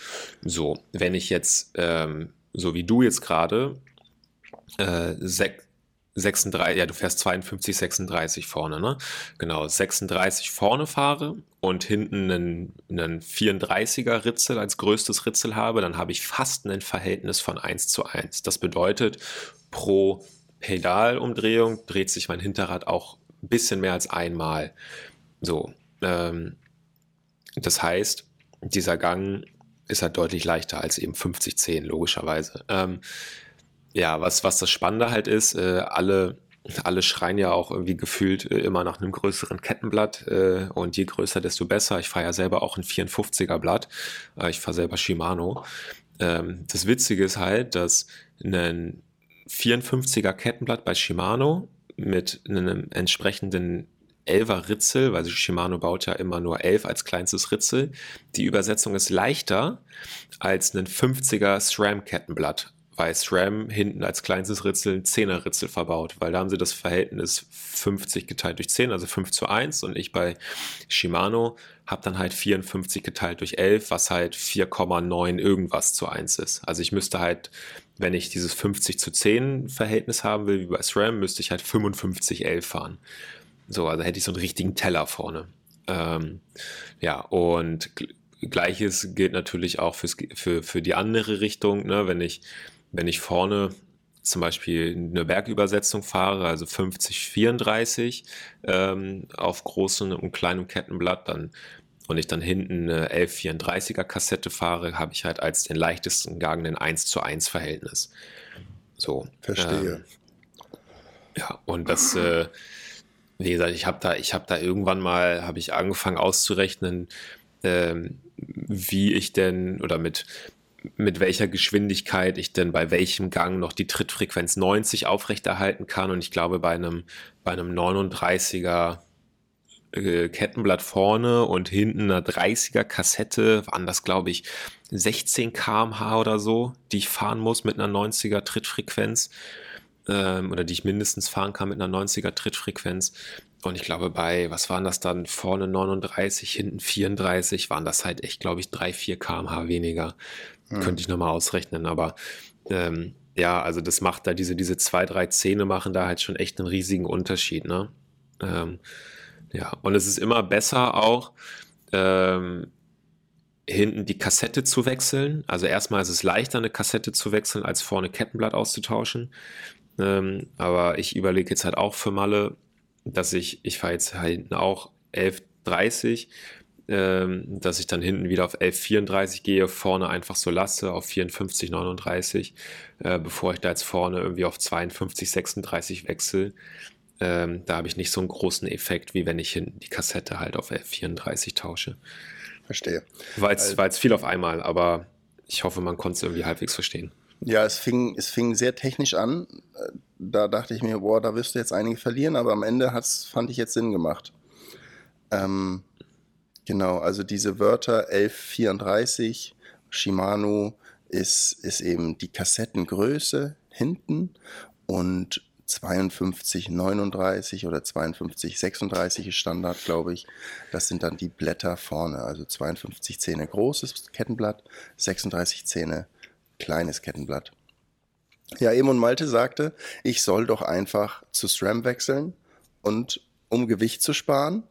So, wenn ich jetzt, ähm, so wie du jetzt gerade, äh, 36, ja, du fährst 52, 36 vorne, ne? Genau, 36 vorne fahre und hinten einen, einen 34er Ritzel als größtes Ritzel habe, dann habe ich fast ein Verhältnis von 1 zu 1. Das bedeutet, pro Pedalumdrehung dreht sich mein Hinterrad auch ein bisschen mehr als einmal. So, ähm, das heißt, dieser Gang ist halt deutlich leichter als eben 50-10, logischerweise. Ähm, ja, was, was das Spannende halt ist, äh, alle, alle schreien ja auch irgendwie gefühlt äh, immer nach einem größeren Kettenblatt äh, und je größer, desto besser. Ich fahre ja selber auch ein 54er Blatt. Äh, ich fahre selber Shimano. Ähm, das Witzige ist halt, dass ein 54er Kettenblatt bei Shimano mit einem entsprechenden 11er Ritzel, weil Shimano baut ja immer nur 11 als kleinstes Ritzel. Die Übersetzung ist leichter als ein 50er SRAM Kettenblatt bei SRAM hinten als kleinstes Ritzel ein 10er Ritzel verbaut, weil da haben sie das Verhältnis 50 geteilt durch 10, also 5 zu 1 und ich bei Shimano habe dann halt 54 geteilt durch 11, was halt 4,9 irgendwas zu 1 ist. Also ich müsste halt, wenn ich dieses 50 zu 10 Verhältnis haben will, wie bei SRAM, müsste ich halt 55 11 fahren. So, also hätte ich so einen richtigen Teller vorne. Ähm, ja, und Gleiches gilt natürlich auch fürs, für, für die andere Richtung, ne? wenn ich wenn ich vorne zum Beispiel eine Bergübersetzung fahre, also 50, 34 ähm, auf großem und kleinem Kettenblatt, dann und ich dann hinten eine 1134er Kassette fahre, habe ich halt als den leichtesten Gang ein 1 zu 1 Verhältnis. So. Verstehe. Ähm, ja, und das, äh, wie gesagt, ich habe da, ich habe da irgendwann mal, habe ich angefangen auszurechnen, ähm, wie ich denn oder mit mit welcher Geschwindigkeit ich denn bei welchem Gang noch die Trittfrequenz 90 aufrechterhalten kann. Und ich glaube, bei einem, bei einem 39er äh, Kettenblatt vorne und hinten einer 30er Kassette waren das, glaube ich, 16 kmh oder so, die ich fahren muss mit einer 90er Trittfrequenz. Ähm, oder die ich mindestens fahren kann mit einer 90er Trittfrequenz. Und ich glaube, bei, was waren das dann? Vorne 39, hinten 34, waren das halt echt, glaube ich, 3, 4 kmh weniger. Mhm. Könnte ich nochmal ausrechnen, aber ähm, ja, also das macht da diese, diese zwei, drei Zähne machen da halt schon echt einen riesigen Unterschied, ne? Ähm, ja, und es ist immer besser auch, ähm, hinten die Kassette zu wechseln. Also erstmal ist es leichter, eine Kassette zu wechseln, als vorne Kettenblatt auszutauschen. Ähm, aber ich überlege jetzt halt auch für Malle, dass ich, ich fahre jetzt halt hinten auch 11.30 ähm, dass ich dann hinten wieder auf 11,34 gehe, vorne einfach so lasse auf 54,39, äh, bevor ich da jetzt vorne irgendwie auf 52,36 wechsle. Ähm, da habe ich nicht so einen großen Effekt, wie wenn ich hinten die Kassette halt auf 11,34 tausche. Verstehe. War jetzt, also, war jetzt viel auf einmal, aber ich hoffe, man konnte es irgendwie halbwegs verstehen. Ja, es fing, es fing sehr technisch an. Da dachte ich mir, boah, da wirst du jetzt einige verlieren, aber am Ende hat's, fand ich jetzt Sinn gemacht. Ähm, genau, also diese Wörter 1134, Shimano ist, ist eben die Kassettengröße hinten und 5239 oder 5236 ist Standard, glaube ich. Das sind dann die Blätter vorne, also 52 Zähne großes Kettenblatt, 36 Zähne kleines Kettenblatt. Ja, Emon Malte sagte, ich soll doch einfach zu SRAM wechseln und um Gewicht zu sparen,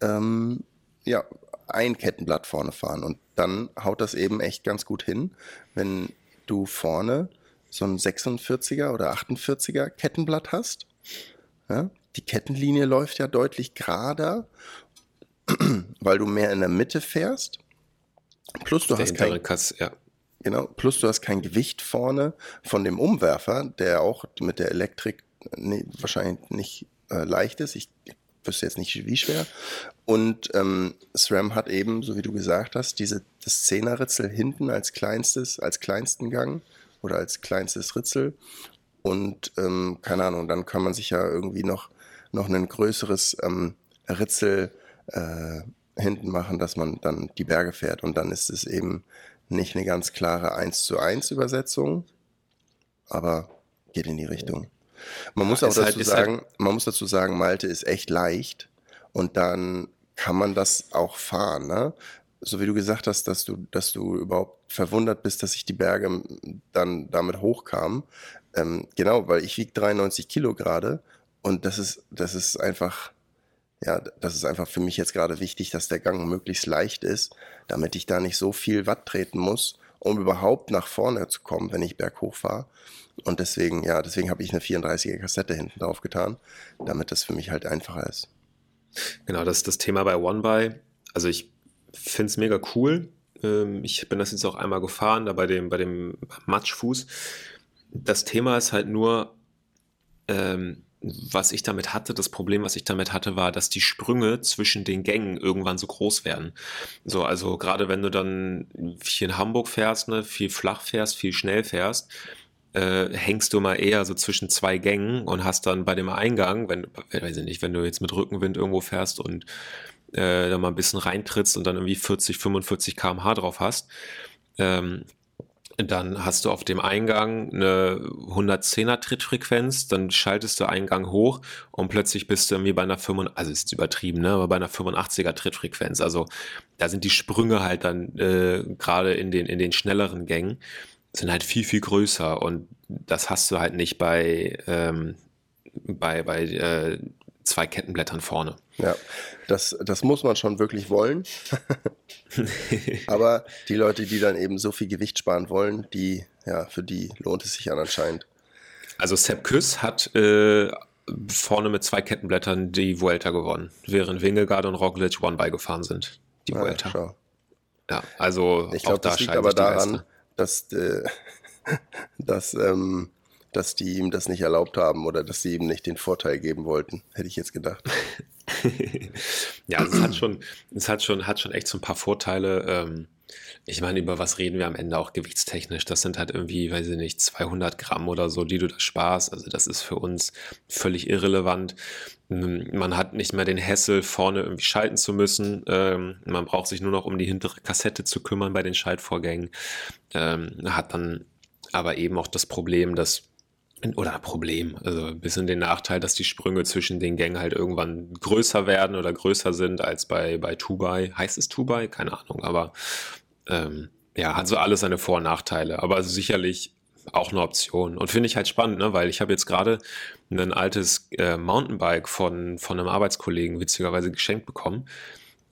ähm, ja, ein Kettenblatt vorne fahren. Und dann haut das eben echt ganz gut hin, wenn du vorne so ein 46er oder 48er Kettenblatt hast. Ja, die Kettenlinie läuft ja deutlich gerader, weil du mehr in der Mitte fährst. Plus du der hast kein, Kass, ja. Genau, plus du hast kein Gewicht vorne von dem Umwerfer, der auch mit der Elektrik nee, wahrscheinlich nicht äh, leicht ist. Ich wüsste jetzt nicht, wie schwer. Und ähm, SRAM hat eben, so wie du gesagt hast, diese, das Zehnerritzel hinten als kleinstes, als kleinsten Gang oder als kleinstes Ritzel. Und ähm, keine Ahnung, dann kann man sich ja irgendwie noch, noch ein größeres ähm, Ritzel äh, hinten machen, dass man dann die Berge fährt. Und dann ist es eben nicht eine ganz klare 1 zu 1 Übersetzung, aber geht in die Richtung. Man muss auch dazu halt, sagen, halt man muss dazu sagen, Malte ist echt leicht und dann kann man das auch fahren, ne? So wie du gesagt hast, dass du, dass du überhaupt verwundert bist, dass ich die Berge dann damit hochkam. Ähm, genau, weil ich wiege 93 Kilo gerade und das ist, das ist einfach, ja, das ist einfach für mich jetzt gerade wichtig, dass der Gang möglichst leicht ist, damit ich da nicht so viel Watt treten muss, um überhaupt nach vorne zu kommen, wenn ich berghoch fahre. Und deswegen, ja, deswegen habe ich eine 34er Kassette hinten drauf getan, damit das für mich halt einfacher ist. Genau, das ist das Thema bei OneBuy. Also ich finde es mega cool. Ähm, ich bin das jetzt auch einmal gefahren, da bei dem, bei dem Matschfuß. Das Thema ist halt nur, ähm, was ich damit hatte, das Problem, was ich damit hatte, war, dass die Sprünge zwischen den Gängen irgendwann so groß werden. So, also gerade wenn du dann viel in Hamburg fährst, ne, viel flach fährst, viel schnell fährst, äh, hängst du mal eher so zwischen zwei Gängen und hast dann bei dem Eingang, wenn, weiß ich nicht, wenn du jetzt mit Rückenwind irgendwo fährst und äh, da mal ein bisschen reintrittst und dann irgendwie 40, 45 km/h drauf hast, ähm, dann hast du auf dem Eingang eine 110er Trittfrequenz, dann schaltest du Eingang hoch und plötzlich bist du irgendwie bei einer 85, also ist jetzt übertrieben, ne, aber bei einer 85er Trittfrequenz. Also da sind die Sprünge halt dann äh, gerade in den, in den schnelleren Gängen sind halt viel, viel größer und das hast du halt nicht bei, ähm, bei, bei äh, zwei Kettenblättern vorne. Ja, das, das muss man schon wirklich wollen. Aber die Leute, die dann eben so viel Gewicht sparen wollen, die, ja, für die lohnt es sich dann anscheinend. Also Sepp Küss hat äh, vorne mit zwei Kettenblättern die Vuelta gewonnen, während Wingegaard und Roglic One by gefahren sind. Die ah, Vuelta. Ja, ja also ich glaube, das liegt aber daran, dass, äh, dass ähm, dass die ihm das nicht erlaubt haben oder dass sie ihm nicht den Vorteil geben wollten, hätte ich jetzt gedacht. ja, also es hat schon, es hat schon, hat schon echt so ein paar Vorteile. Ähm, ich meine, über was reden wir am Ende auch gewichtstechnisch? Das sind halt irgendwie, weiß ich nicht, 200 Gramm oder so, die du da sparst. Also das ist für uns völlig irrelevant. Ähm, man hat nicht mehr den Hessel, vorne irgendwie schalten zu müssen. Ähm, man braucht sich nur noch um die hintere Kassette zu kümmern bei den Schaltvorgängen. hat dann aber eben auch das Problem, dass oder Problem, also ein bisschen den Nachteil, dass die Sprünge zwischen den Gängen halt irgendwann größer werden oder größer sind als bei, bei Tubai. Heißt es Tubai? Keine Ahnung, aber ähm, ja, hat so alles seine Vor- und Nachteile, aber sicherlich auch eine Option. Und finde ich halt spannend, ne? weil ich habe jetzt gerade ein altes äh, Mountainbike von, von einem Arbeitskollegen witzigerweise geschenkt bekommen.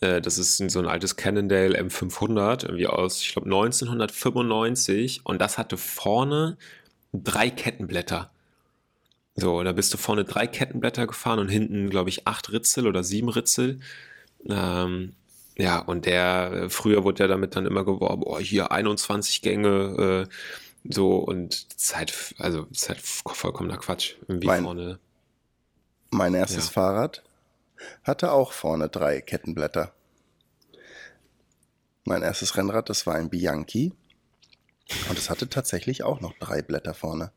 Äh, das ist so ein altes Cannondale M500, irgendwie aus, ich glaube, 1995 und das hatte vorne drei Kettenblätter. So, da bist du vorne drei Kettenblätter gefahren und hinten, glaube ich, acht Ritzel oder sieben Ritzel. Ähm, ja, und der, früher wurde der damit dann immer geworben, oh, hier 21 Gänge, äh, so, und Zeit, also Zeit vollkommener Quatsch. Irgendwie mein, vorne. Mein erstes ja. Fahrrad hatte auch vorne drei Kettenblätter. Mein erstes Rennrad, das war ein Bianchi. Und es hatte tatsächlich auch noch drei Blätter vorne.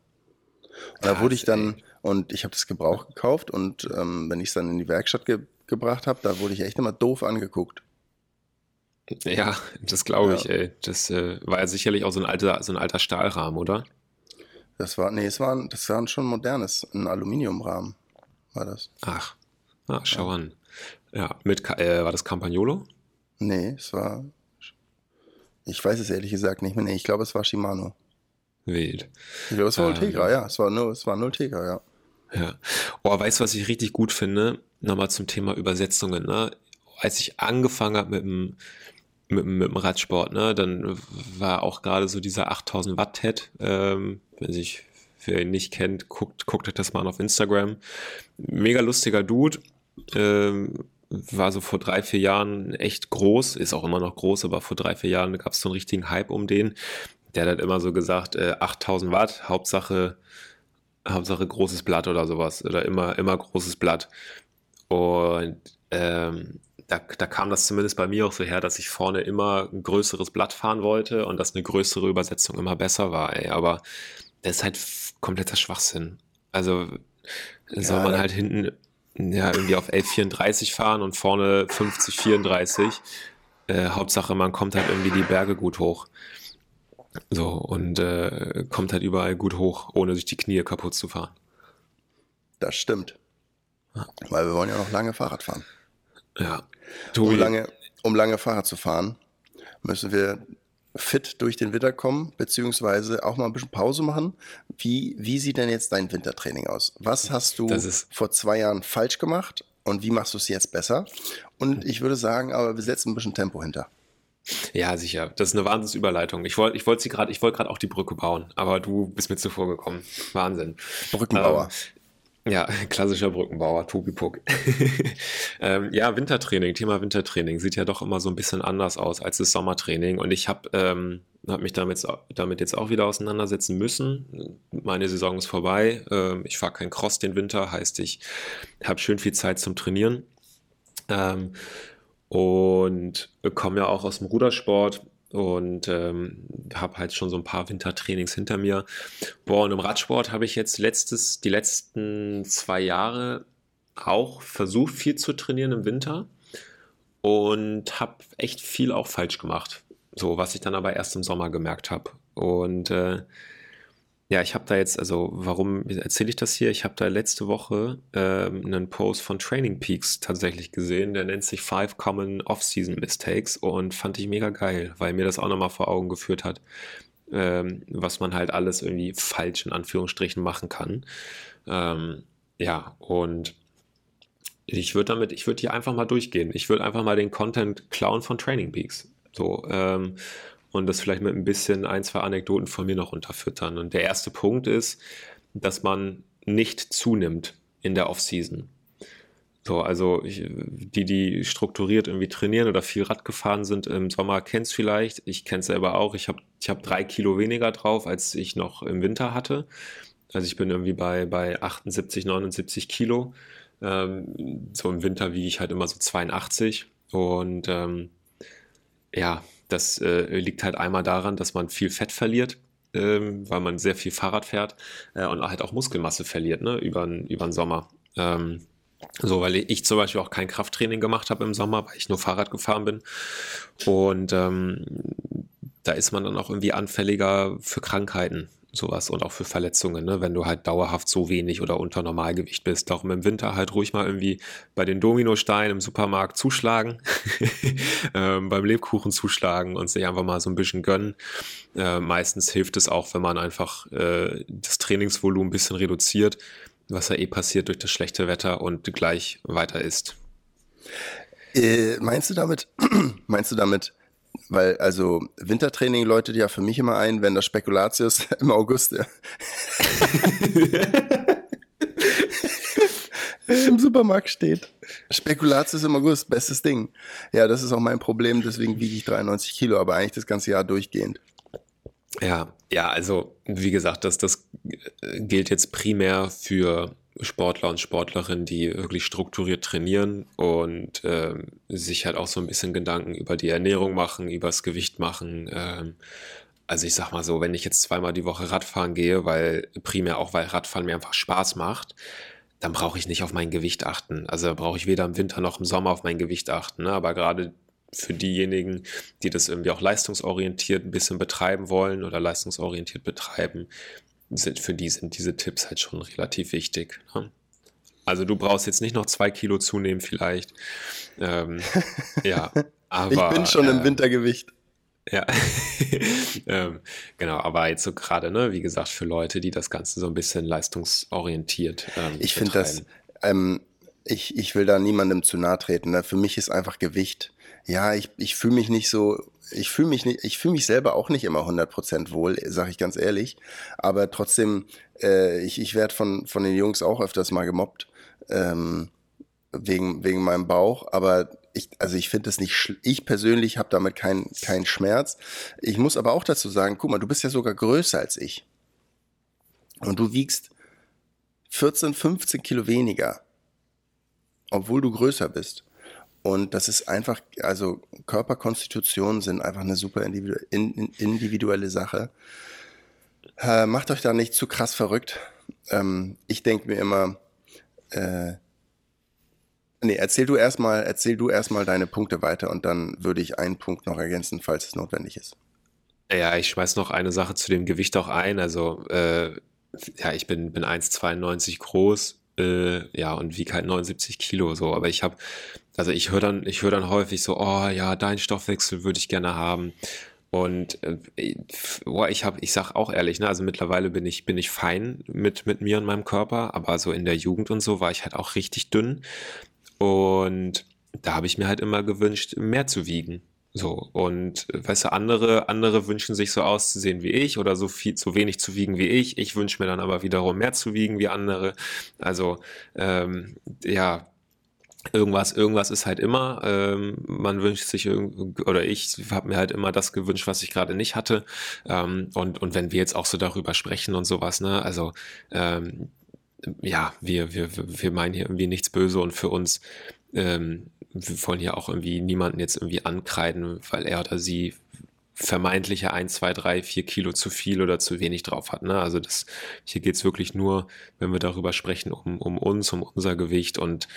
Und da wurde ich dann, und ich habe das Gebrauch gekauft und ähm, wenn ich es dann in die Werkstatt ge gebracht habe, da wurde ich echt immer doof angeguckt. Ja, das glaube ich, ja. ey. Das äh, war ja sicherlich auch so ein alter, so ein alter Stahlrahmen, oder? Das war, nee, es war, das war schon modernes, ein Aluminiumrahmen war das. Ach, ah, schau ja. an. Ja, mit, äh, war das Campagnolo? Nee, es war, ich weiß es ehrlich gesagt nicht mehr. Nee, ich glaube, es war Shimano. Wild. Ich glaube, es war ähm, Ultegra, ja. Es war nur, es war ein Ultegra, ja. Ja. Oh, weißt du, was ich richtig gut finde? Nochmal zum Thema Übersetzungen, ne? Als ich angefangen habe mit dem, mit, mit dem Radsport, ne, dann war auch gerade so dieser 8000 Watt Head, ähm, wenn sich wer ihn nicht kennt, guckt, guckt euch das mal an auf Instagram. Mega lustiger Dude, ähm, war so vor drei, vier Jahren echt groß, ist auch immer noch groß, aber vor drei, vier Jahren gab es so einen richtigen Hype um den. Der hat immer so gesagt, äh, 8000 Watt, Hauptsache, Hauptsache großes Blatt oder sowas, oder immer, immer großes Blatt. Und ähm, da, da kam das zumindest bei mir auch so her, dass ich vorne immer ein größeres Blatt fahren wollte und dass eine größere Übersetzung immer besser war. Ey. Aber das ist halt kompletter Schwachsinn. Also soll ja, man halt hinten ja, irgendwie auf 1134 fahren und vorne 5034. Äh, Hauptsache, man kommt halt irgendwie die Berge gut hoch. So, und äh, kommt halt überall gut hoch, ohne sich die Knie kaputt zu fahren. Das stimmt. Ja. Weil wir wollen ja noch lange Fahrrad fahren. Ja. Um lange, um lange Fahrrad zu fahren, müssen wir fit durch den Winter kommen, beziehungsweise auch mal ein bisschen Pause machen. Wie, wie sieht denn jetzt dein Wintertraining aus? Was hast du vor zwei Jahren falsch gemacht und wie machst du es jetzt besser? Und ich würde sagen, aber wir setzen ein bisschen Tempo hinter. Ja, sicher. Das ist eine Wahnsinnsüberleitung. Ich wollte ich wollte sie gerade, ich wollte gerade auch die Brücke bauen, aber du bist mir zuvor gekommen. Wahnsinn. Brückenbauer. Ähm, ja, klassischer Brückenbauer, Tobi Puck. ähm, ja, Wintertraining, Thema Wintertraining sieht ja doch immer so ein bisschen anders aus als das Sommertraining. Und ich habe ähm, hab mich damit, damit jetzt auch wieder auseinandersetzen müssen. Meine Saison ist vorbei. Ähm, ich fahre kein Cross den Winter, heißt ich habe schön viel Zeit zum Trainieren. Ähm, und komme ja auch aus dem Rudersport und ähm, habe halt schon so ein paar Wintertrainings hinter mir. Boah, und im Radsport habe ich jetzt letztes, die letzten zwei Jahre auch versucht, viel zu trainieren im Winter und habe echt viel auch falsch gemacht. So, was ich dann aber erst im Sommer gemerkt habe. Und äh, ja, ich habe da jetzt, also warum erzähle ich das hier? Ich habe da letzte Woche ähm, einen Post von Training Peaks tatsächlich gesehen, der nennt sich Five Common Off-Season Mistakes und fand ich mega geil, weil mir das auch nochmal vor Augen geführt hat, ähm, was man halt alles irgendwie falsch in Anführungsstrichen machen kann. Ähm, ja, und ich würde damit, ich würde hier einfach mal durchgehen. Ich würde einfach mal den Content klauen von Training Peaks. So, ähm, und das vielleicht mit ein bisschen ein, zwei Anekdoten von mir noch unterfüttern. Und der erste Punkt ist, dass man nicht zunimmt in der Offseason. So, also ich, die, die strukturiert irgendwie trainieren oder viel Rad gefahren sind im Sommer, kennst vielleicht. Ich kenne es selber auch. Ich habe ich hab drei Kilo weniger drauf, als ich noch im Winter hatte. Also ich bin irgendwie bei, bei 78, 79 Kilo. Ähm, so im Winter wiege ich halt immer so 82. Und ähm, ja, das äh, liegt halt einmal daran, dass man viel Fett verliert, ähm, weil man sehr viel Fahrrad fährt äh, und halt auch Muskelmasse verliert, ne, über, über den Sommer. Ähm, so, weil ich zum Beispiel auch kein Krafttraining gemacht habe im Sommer, weil ich nur Fahrrad gefahren bin. Und ähm, da ist man dann auch irgendwie anfälliger für Krankheiten sowas und auch für Verletzungen, ne? wenn du halt dauerhaft so wenig oder unter Normalgewicht bist. Darum im Winter halt ruhig mal irgendwie bei den Dominosteinen im Supermarkt zuschlagen, ähm, beim Lebkuchen zuschlagen und sich einfach mal so ein bisschen gönnen. Äh, meistens hilft es auch, wenn man einfach äh, das Trainingsvolumen ein bisschen reduziert, was ja eh passiert durch das schlechte Wetter und gleich weiter ist. Äh, meinst du damit, meinst du damit, weil, also, Wintertraining läutet ja für mich immer ein, wenn das Spekulatius im August im Supermarkt steht. Spekulatius im August, bestes Ding. Ja, das ist auch mein Problem, deswegen wiege ich 93 Kilo, aber eigentlich das ganze Jahr durchgehend. Ja, ja, also, wie gesagt, das, das gilt jetzt primär für Sportler und Sportlerinnen, die wirklich strukturiert trainieren und ähm, sich halt auch so ein bisschen Gedanken über die Ernährung machen, über das Gewicht machen. Ähm, also ich sag mal so, wenn ich jetzt zweimal die Woche Radfahren gehe, weil primär auch weil Radfahren mir einfach Spaß macht, dann brauche ich nicht auf mein Gewicht achten. Also brauche ich weder im Winter noch im Sommer auf mein Gewicht achten. Ne? Aber gerade für diejenigen, die das irgendwie auch leistungsorientiert ein bisschen betreiben wollen oder leistungsorientiert betreiben, sind für die sind diese Tipps halt schon relativ wichtig. Ne? Also du brauchst jetzt nicht noch zwei Kilo zunehmen vielleicht. Ähm, ja, aber ich bin schon äh, im Wintergewicht. Ja, ähm, genau, aber jetzt so gerade, ne, wie gesagt, für Leute, die das Ganze so ein bisschen leistungsorientiert. Ähm, ich finde das, ähm, ich, ich will da niemandem zu nahe treten. Ne? Für mich ist einfach Gewicht. Ja, ich, ich fühle mich nicht so, ich fühle mich nicht, ich fühle mich selber auch nicht immer 100% wohl, sage ich ganz ehrlich. Aber trotzdem, äh, ich, ich werde von, von den Jungs auch öfters mal gemobbt ähm, wegen, wegen meinem Bauch, aber ich, also ich finde es nicht, ich persönlich habe damit keinen keinen Schmerz. Ich muss aber auch dazu sagen, guck mal, du bist ja sogar größer als ich. Und du wiegst 14, 15 Kilo weniger, obwohl du größer bist. Und das ist einfach, also Körperkonstitutionen sind einfach eine super individuelle Sache. Äh, macht euch da nicht zu krass verrückt. Ähm, ich denke mir immer, äh, nee, erzähl du erstmal, erzähl du erstmal deine Punkte weiter und dann würde ich einen Punkt noch ergänzen, falls es notwendig ist. Ja, ich schmeiß noch eine Sache zu dem Gewicht auch ein. Also, äh, ja, ich bin, bin 1,92 groß, äh, ja, und wiege halt 79 Kilo so. Aber ich habe, also ich höre dann, ich höre dann häufig so, oh ja, dein Stoffwechsel würde ich gerne haben. Und äh, boah, ich habe, ich sag auch ehrlich, ne, also mittlerweile bin ich, bin ich fein mit, mit mir und meinem Körper, aber so in der Jugend und so war ich halt auch richtig dünn. Und da habe ich mir halt immer gewünscht, mehr zu wiegen. So, und weißt du, andere, andere wünschen sich so auszusehen wie ich oder so viel, so wenig zu wiegen wie ich. Ich wünsche mir dann aber wiederum mehr zu wiegen wie andere. Also, ähm, ja, irgendwas, irgendwas ist halt immer. Ähm, man wünscht sich oder ich habe mir halt immer das gewünscht, was ich gerade nicht hatte. Ähm, und und wenn wir jetzt auch so darüber sprechen und sowas, ne, also ähm, ja, wir wir wir meinen hier irgendwie nichts böse und für uns ähm, wir wollen hier auch irgendwie niemanden jetzt irgendwie ankreiden, weil er oder sie vermeintliche 1, 2, 3, 4 Kilo zu viel oder zu wenig drauf hat. Ne? Also das, hier geht's wirklich nur, wenn wir darüber sprechen, um, um uns, um unser Gewicht und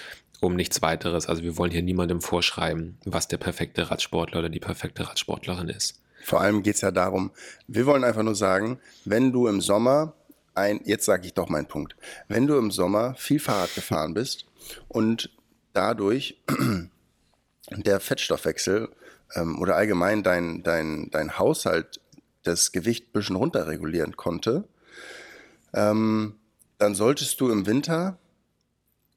um nichts weiteres. Also wir wollen hier niemandem vorschreiben, was der perfekte Radsportler oder die perfekte Radsportlerin ist. Vor allem geht es ja darum, wir wollen einfach nur sagen, wenn du im Sommer ein, jetzt sage ich doch meinen Punkt, wenn du im Sommer viel Fahrrad gefahren bist und dadurch der Fettstoffwechsel ähm, oder allgemein dein, dein, dein Haushalt das Gewicht ein bisschen runterregulieren konnte, ähm, dann solltest du im Winter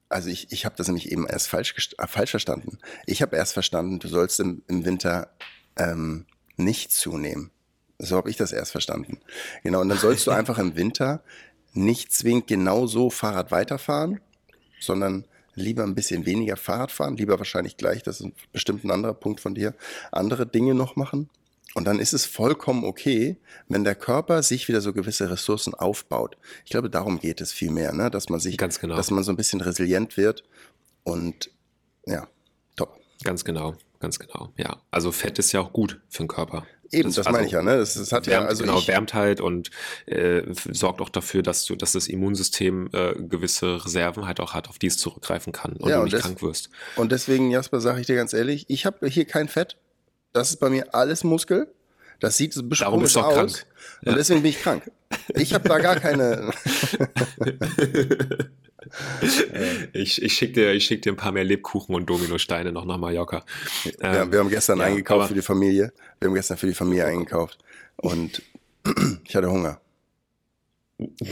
also ich, ich habe das nämlich eben erst falsch, äh, falsch verstanden. Ich habe erst verstanden, du sollst im, im Winter ähm, nicht zunehmen. So habe ich das erst verstanden. Genau, und dann sollst du einfach im Winter nicht zwingend genau so Fahrrad weiterfahren, sondern lieber ein bisschen weniger Fahrrad fahren, lieber wahrscheinlich gleich, das ist bestimmt ein anderer Punkt von dir, andere Dinge noch machen und dann ist es vollkommen okay, wenn der Körper sich wieder so gewisse Ressourcen aufbaut. Ich glaube, darum geht es viel mehr, ne? dass man sich, genau. dass man so ein bisschen resilient wird und ja, top. Ganz genau, ganz genau. Ja, also Fett ist ja auch gut für den Körper. Eben, das, das meine also ich ja. Ne? Das, das hat wärmt, ja also genau ich, wärmt halt und äh, sorgt auch dafür, dass du, dass das Immunsystem äh, gewisse Reserven halt auch hat, auf die es zurückgreifen kann und ja, du und nicht des, krank wirst. Und deswegen, Jasper, sage ich dir ganz ehrlich, ich habe hier kein Fett. Das ist bei mir alles Muskel. Das sieht ein bisschen Darum komisch aus. Krank. Und deswegen bin ich krank. Ich habe da gar keine. ich ich schicke dir, schick dir ein paar mehr Lebkuchen und Dominosteine noch nach Mallorca. Ja, ähm, wir haben gestern ja, eingekauft für die Familie. Wir haben gestern für die Familie eingekauft. Und ich hatte Hunger.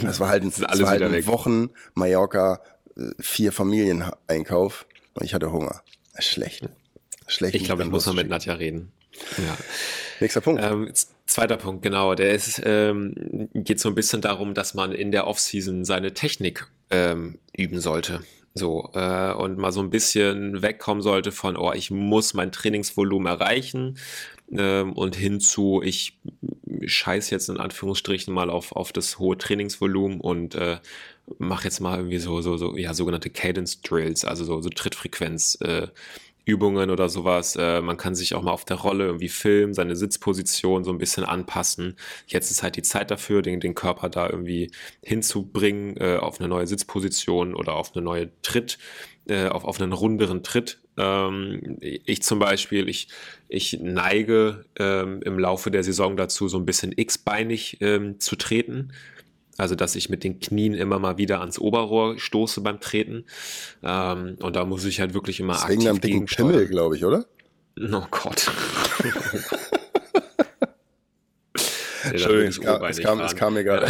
Das war halt ein, das war halt ein Wochen Mallorca, äh, vier Familien Einkauf und ich hatte Hunger. Schlecht. Schlecht. Ich glaube, ich muss mal mit Nadja reden. Ja. Nächster Punkt. Ähm, zweiter Punkt, genau. Der ist, ähm, geht so ein bisschen darum, dass man in der Offseason seine Technik ähm, üben sollte. So, äh, und mal so ein bisschen wegkommen sollte von, oh, ich muss mein Trainingsvolumen erreichen ähm, und hinzu, ich scheiß jetzt in Anführungsstrichen mal auf, auf das hohe Trainingsvolumen und äh, mache jetzt mal irgendwie so, so, so, ja, sogenannte Cadence Drills, also so, so Trittfrequenz, äh, Übungen oder sowas. Äh, man kann sich auch mal auf der Rolle irgendwie filmen, seine Sitzposition so ein bisschen anpassen. Jetzt ist halt die Zeit dafür, den, den Körper da irgendwie hinzubringen äh, auf eine neue Sitzposition oder auf eine neue Tritt, äh, auf, auf einen runderen Tritt. Ähm, ich zum Beispiel, ich, ich neige ähm, im Laufe der Saison dazu, so ein bisschen x-beinig ähm, zu treten. Also, dass ich mit den Knien immer mal wieder ans Oberrohr stoße beim Treten. Ähm, und da muss ich halt wirklich immer Deswegen aktiv am dicken Pimmel, glaube ich, oder? Oh Gott. Entschuldigung, es kam, es, kam, es kam, mir gerade.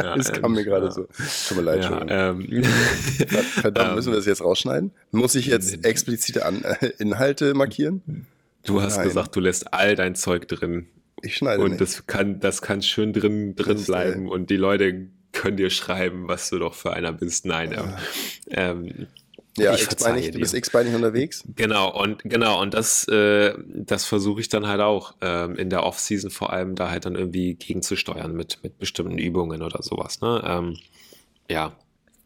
ja, es kam mir ähm, gerade ja. so. Tut mir leid, ja, ähm, Verdammt, müssen wir das jetzt rausschneiden? Muss ich jetzt explizite An äh, Inhalte markieren? Du hast Nein. gesagt, du lässt all dein Zeug drin. Ich schneide Und nicht. das kann, das kann schön drin, drin das bleiben. Und die Leute können dir schreiben, was du doch für einer bist. Nein, ähm, ähm, ja, X-beinig, du bist X-beinig unterwegs. Genau, und genau, und das, äh, das versuche ich dann halt auch ähm, in der Off-Season vor allem da halt dann irgendwie gegenzusteuern mit, mit bestimmten Übungen oder sowas. Ne? Ähm, ja,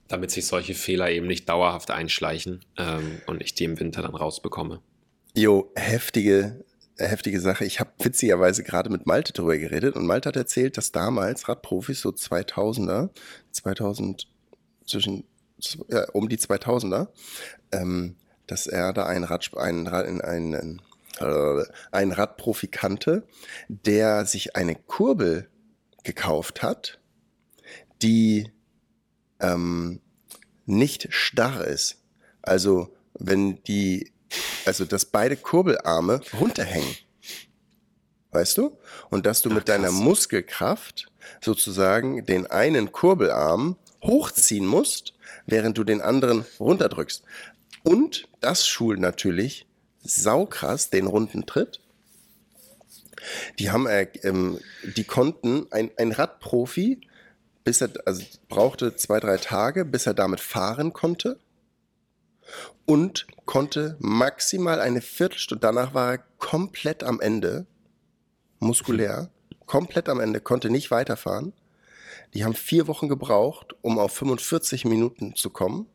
damit sich solche Fehler eben nicht dauerhaft einschleichen ähm, und ich die im Winter dann rausbekomme. Jo, heftige, heftige Sache. Ich habe witzigerweise gerade mit Malte drüber geredet und Malte hat erzählt, dass damals Radprofis so 2000er, 2000 zwischen ja, um die 2000er, ähm, dass er da einen Rad, einen, einen, einen, äh, einen Radprofi kannte, der sich eine Kurbel gekauft hat, die ähm, nicht starr ist. Also wenn die also dass beide Kurbelarme runterhängen. Weißt du? Und dass du Ach, mit deiner Muskelkraft sozusagen den einen Kurbelarm hochziehen musst, während du den anderen runterdrückst. Und das schult natürlich saukrass den runden Tritt. Die haben, äh, ähm, die konnten, ein, ein Radprofi, bis er, also brauchte zwei, drei Tage, bis er damit fahren konnte und konnte maximal eine Viertelstunde, danach war er komplett am Ende, muskulär, komplett am Ende, konnte nicht weiterfahren. Die haben vier Wochen gebraucht, um auf 45 Minuten zu kommen.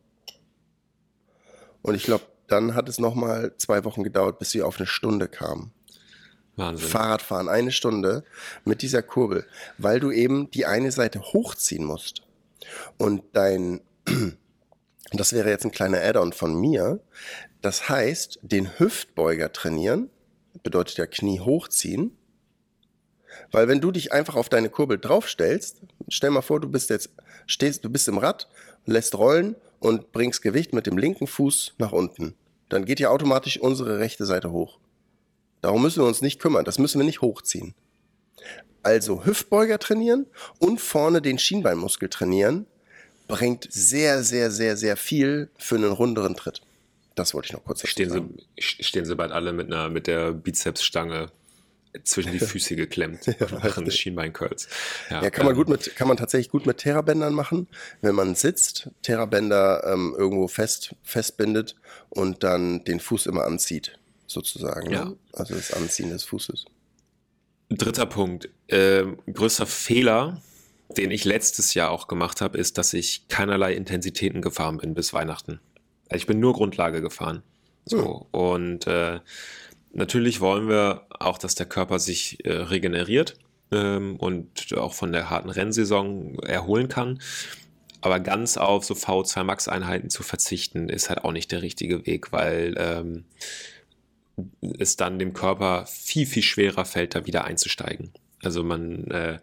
Und ich glaube, dann hat es nochmal zwei Wochen gedauert, bis sie auf eine Stunde kamen. Wahnsinn. Fahrradfahren, eine Stunde mit dieser Kurbel, weil du eben die eine Seite hochziehen musst. Und dein das wäre jetzt ein kleiner Add-on von mir. Das heißt, den Hüftbeuger trainieren, bedeutet ja Knie hochziehen. Weil wenn du dich einfach auf deine Kurbel draufstellst, stell mal vor, du bist jetzt, stehst, du bist im Rad, lässt rollen und bringst Gewicht mit dem linken Fuß nach unten. Dann geht ja automatisch unsere rechte Seite hoch. Darum müssen wir uns nicht kümmern, das müssen wir nicht hochziehen. Also Hüftbeuger trainieren und vorne den Schienbeinmuskel trainieren, bringt sehr, sehr, sehr, sehr viel für einen runderen Tritt. Das wollte ich noch kurz stehen sagen. Sie, stehen sie bald alle mit einer, mit der Bizepsstange zwischen die Füße geklemmt ja, machen Schienbein-Curls. Ja, ja, kann man ähm, gut mit, kann man tatsächlich gut mit Terrabändern machen, wenn man sitzt, Terrabänder ähm, irgendwo fest, festbindet und dann den Fuß immer anzieht, sozusagen. Ne? Ja. Ne? Also das Anziehen des Fußes. Dritter Punkt. Äh, größter Fehler, den ich letztes Jahr auch gemacht habe, ist, dass ich keinerlei Intensitäten gefahren bin bis Weihnachten. Also ich bin nur Grundlage gefahren. So. Hm. Und äh, natürlich wollen wir auch, dass der Körper sich äh, regeneriert ähm, und auch von der harten Rennsaison erholen kann. Aber ganz auf so V2 Max-Einheiten zu verzichten, ist halt auch nicht der richtige Weg, weil ähm, es dann dem Körper viel, viel schwerer fällt, da wieder einzusteigen. Also man äh,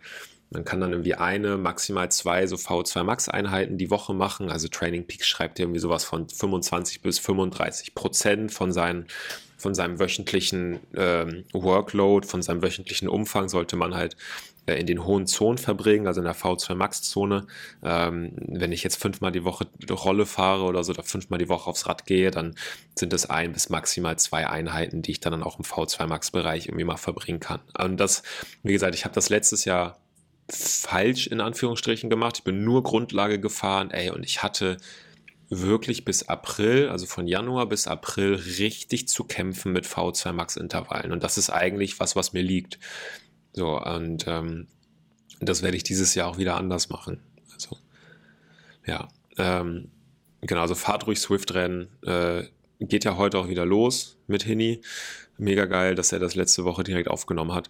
man kann dann irgendwie eine, maximal zwei so V2 Max Einheiten die Woche machen. Also Training Peaks schreibt irgendwie sowas von 25 bis 35 Prozent von von seinem wöchentlichen ähm, Workload, von seinem wöchentlichen Umfang sollte man halt äh, in den hohen Zonen verbringen, also in der V2 Max Zone. Ähm, wenn ich jetzt fünfmal die Woche Rolle fahre oder so oder fünfmal die Woche aufs Rad gehe, dann sind es ein bis maximal zwei Einheiten, die ich dann auch im V2 Max Bereich irgendwie mal verbringen kann. Und das, wie gesagt, ich habe das letztes Jahr falsch in Anführungsstrichen gemacht. Ich bin nur Grundlage gefahren, ey, und ich hatte wirklich bis April, also von Januar bis April, richtig zu kämpfen mit V2 Max Intervallen. Und das ist eigentlich was, was mir liegt. So, und ähm, das werde ich dieses Jahr auch wieder anders machen. Also, ja, ähm, genau, also fahrt ruhig Swift-Rennen, äh, geht ja heute auch wieder los mit Hini. Mega geil, dass er das letzte Woche direkt aufgenommen hat.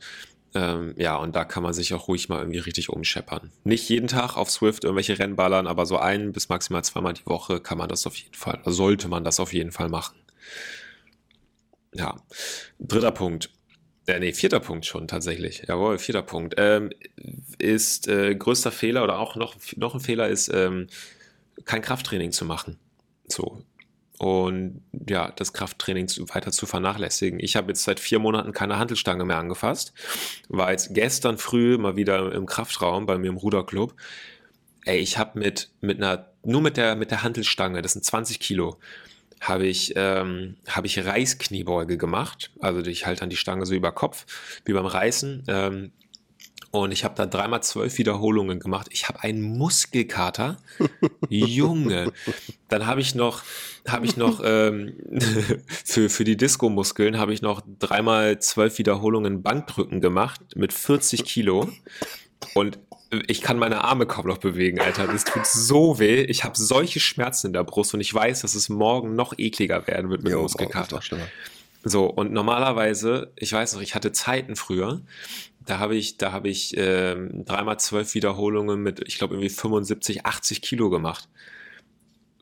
Ähm, ja, und da kann man sich auch ruhig mal irgendwie richtig umscheppern. Nicht jeden Tag auf Swift irgendwelche Rennen ballern, aber so ein bis maximal zweimal die Woche kann man das auf jeden Fall, sollte man das auf jeden Fall machen. Ja, dritter Punkt. Äh, nee, vierter Punkt schon tatsächlich. Jawohl, vierter Punkt. Ähm, ist äh, größter Fehler oder auch noch, noch ein Fehler ist, ähm, kein Krafttraining zu machen. So, und ja, das Krafttraining weiter zu vernachlässigen. Ich habe jetzt seit vier Monaten keine Handelstange mehr angefasst, war jetzt gestern früh mal wieder im Kraftraum bei mir im Ruderclub. Ey, ich habe mit, mit einer, nur mit der, mit der Handelstange, das sind 20 Kilo, habe ich, ähm, habe ich Reißkniebeuge gemacht. Also ich halte dann die Stange so über Kopf, wie beim Reißen. Ähm, und ich habe da dreimal zwölf Wiederholungen gemacht. Ich habe einen Muskelkater. Junge. Dann habe ich noch, habe ich noch ähm, für, für die Disco-Muskeln habe ich noch dreimal zwölf Wiederholungen Bankdrücken gemacht mit 40 Kilo. Und ich kann meine Arme kaum noch bewegen, Alter. Das tut so weh. Ich habe solche Schmerzen in der Brust und ich weiß, dass es morgen noch ekliger werden wird mit jo, Muskelkater. So, und normalerweise, ich weiß noch, ich hatte Zeiten früher, da habe ich, da habe ich ähm, dreimal zwölf Wiederholungen mit, ich glaube, irgendwie 75, 80 Kilo gemacht.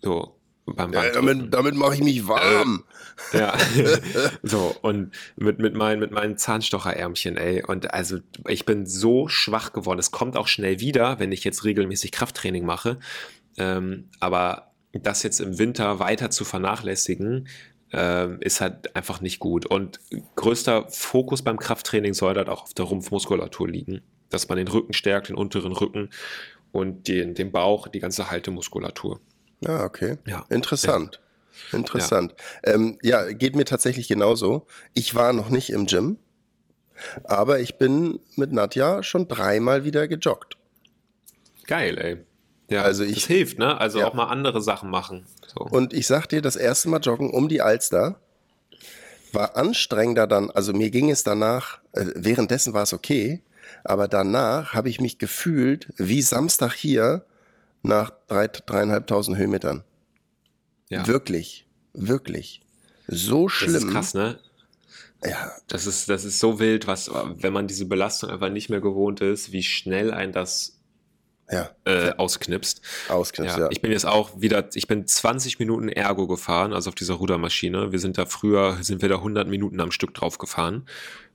So, beim ja, damit, damit mache ich mich warm. Äh, ja. so, und mit, mit, mein, mit meinen Zahnstocherärmchen, ey. Und also ich bin so schwach geworden. Es kommt auch schnell wieder, wenn ich jetzt regelmäßig Krafttraining mache. Ähm, aber das jetzt im Winter weiter zu vernachlässigen, äh, ist halt einfach nicht gut. Und größter Fokus beim Krafttraining soll halt auch auf der Rumpfmuskulatur liegen. Dass man den Rücken stärkt, den unteren Rücken und den, den Bauch, die ganze Haltemuskulatur. Ja, okay. Ja. Interessant. Ja. Interessant. Ja. Ähm, ja, geht mir tatsächlich genauso. Ich war noch nicht im Gym, aber ich bin mit Nadja schon dreimal wieder gejoggt. Geil, ey. Ja, also ich, das hilft, ne? Also ja. auch mal andere Sachen machen. So. Und ich sag dir, das erste Mal joggen um die Alster war anstrengender dann, also mir ging es danach, äh, währenddessen war es okay, aber danach habe ich mich gefühlt wie Samstag hier nach drei, dreieinhalbtausend Höhenmetern. Ja. Wirklich, wirklich. So schlimm. Das ist krass, ne? Ja. Das ist, das ist so wild, was, wenn man diese Belastung einfach nicht mehr gewohnt ist, wie schnell ein das ja. äh, ausknipst. Ausknipst, ja. ja. Ich bin jetzt auch wieder, ich bin 20 Minuten Ergo gefahren, also auf dieser Rudermaschine. Wir sind da früher, sind wir da 100 Minuten am Stück drauf gefahren.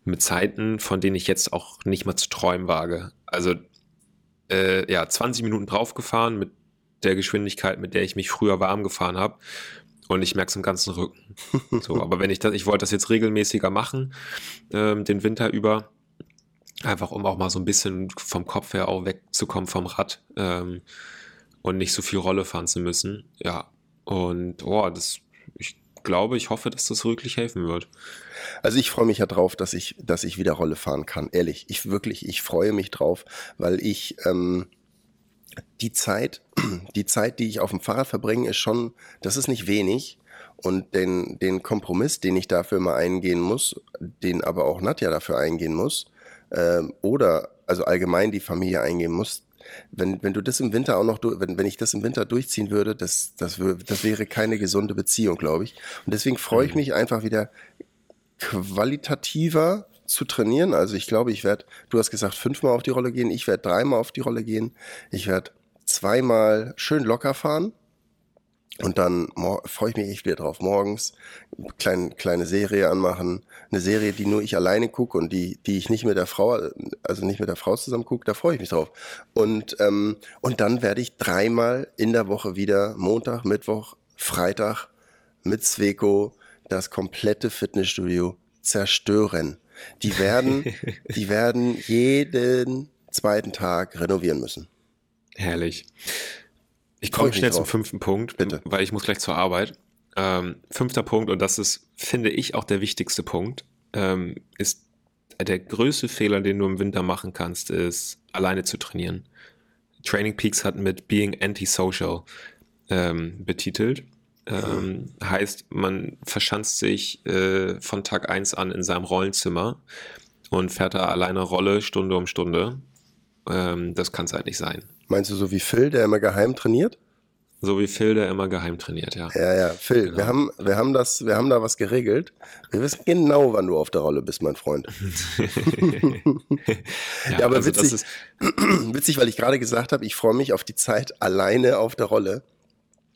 Mit Zeiten, von denen ich jetzt auch nicht mal zu träumen wage. Also, äh, ja, 20 Minuten drauf gefahren mit der Geschwindigkeit, mit der ich mich früher warm gefahren habe. Und ich merke es im ganzen Rücken. so, aber wenn ich das, ich wollte das jetzt regelmäßiger machen, ähm, den Winter über, Einfach um auch mal so ein bisschen vom Kopf her auch wegzukommen vom Rad ähm, und nicht so viel Rolle fahren zu müssen. Ja. Und oh, das, ich glaube, ich hoffe, dass das wirklich helfen wird. Also ich freue mich ja drauf, dass ich, dass ich wieder Rolle fahren kann. Ehrlich, ich wirklich, ich freue mich drauf, weil ich ähm, die Zeit, die Zeit, die ich auf dem Fahrrad verbringe, ist schon, das ist nicht wenig. Und den, den Kompromiss, den ich dafür mal eingehen muss, den aber auch Nadja dafür eingehen muss, ähm, oder also allgemein die Familie eingehen muss, wenn, wenn du das im Winter auch noch, wenn, wenn ich das im Winter durchziehen würde, das, das, das wäre keine gesunde Beziehung, glaube ich. Und deswegen freue ich mhm. mich einfach wieder qualitativer zu trainieren. Also ich glaube, ich werde, du hast gesagt, fünfmal auf die Rolle gehen, ich werde dreimal auf die Rolle gehen, ich werde zweimal schön locker fahren und dann freue ich mich echt wieder drauf. Morgens klein, kleine Serie anmachen. Eine Serie, die nur ich alleine gucke und die, die ich nicht mit der Frau, also nicht mit der Frau zusammen gucke, da freue ich mich drauf. Und, ähm, und dann werde ich dreimal in der Woche wieder Montag, Mittwoch, Freitag mit Zweko das komplette Fitnessstudio zerstören. Die werden, die werden jeden zweiten Tag renovieren müssen. Herrlich. Ich komme schnell zum fünften Punkt, Bitte. weil ich muss gleich zur Arbeit. Ähm, fünfter Punkt, und das ist, finde ich, auch der wichtigste Punkt, ähm, ist der größte Fehler, den du im Winter machen kannst, ist alleine zu trainieren. Training Peaks hat mit Being Antisocial ähm, betitelt. Ähm, mhm. Heißt, man verschanzt sich äh, von Tag 1 an in seinem Rollenzimmer und fährt da alleine Rolle Stunde um Stunde. Ähm, das kann es halt nicht sein. Meinst du so wie Phil, der immer geheim trainiert? So wie Phil, der immer geheim trainiert, ja. Ja, ja, Phil, genau. wir, haben, wir, haben das, wir haben da was geregelt. Wir wissen genau, wann du auf der Rolle bist, mein Freund. ja, ja, aber also witzig, witzig, weil ich gerade gesagt habe, ich freue mich auf die Zeit alleine auf der Rolle.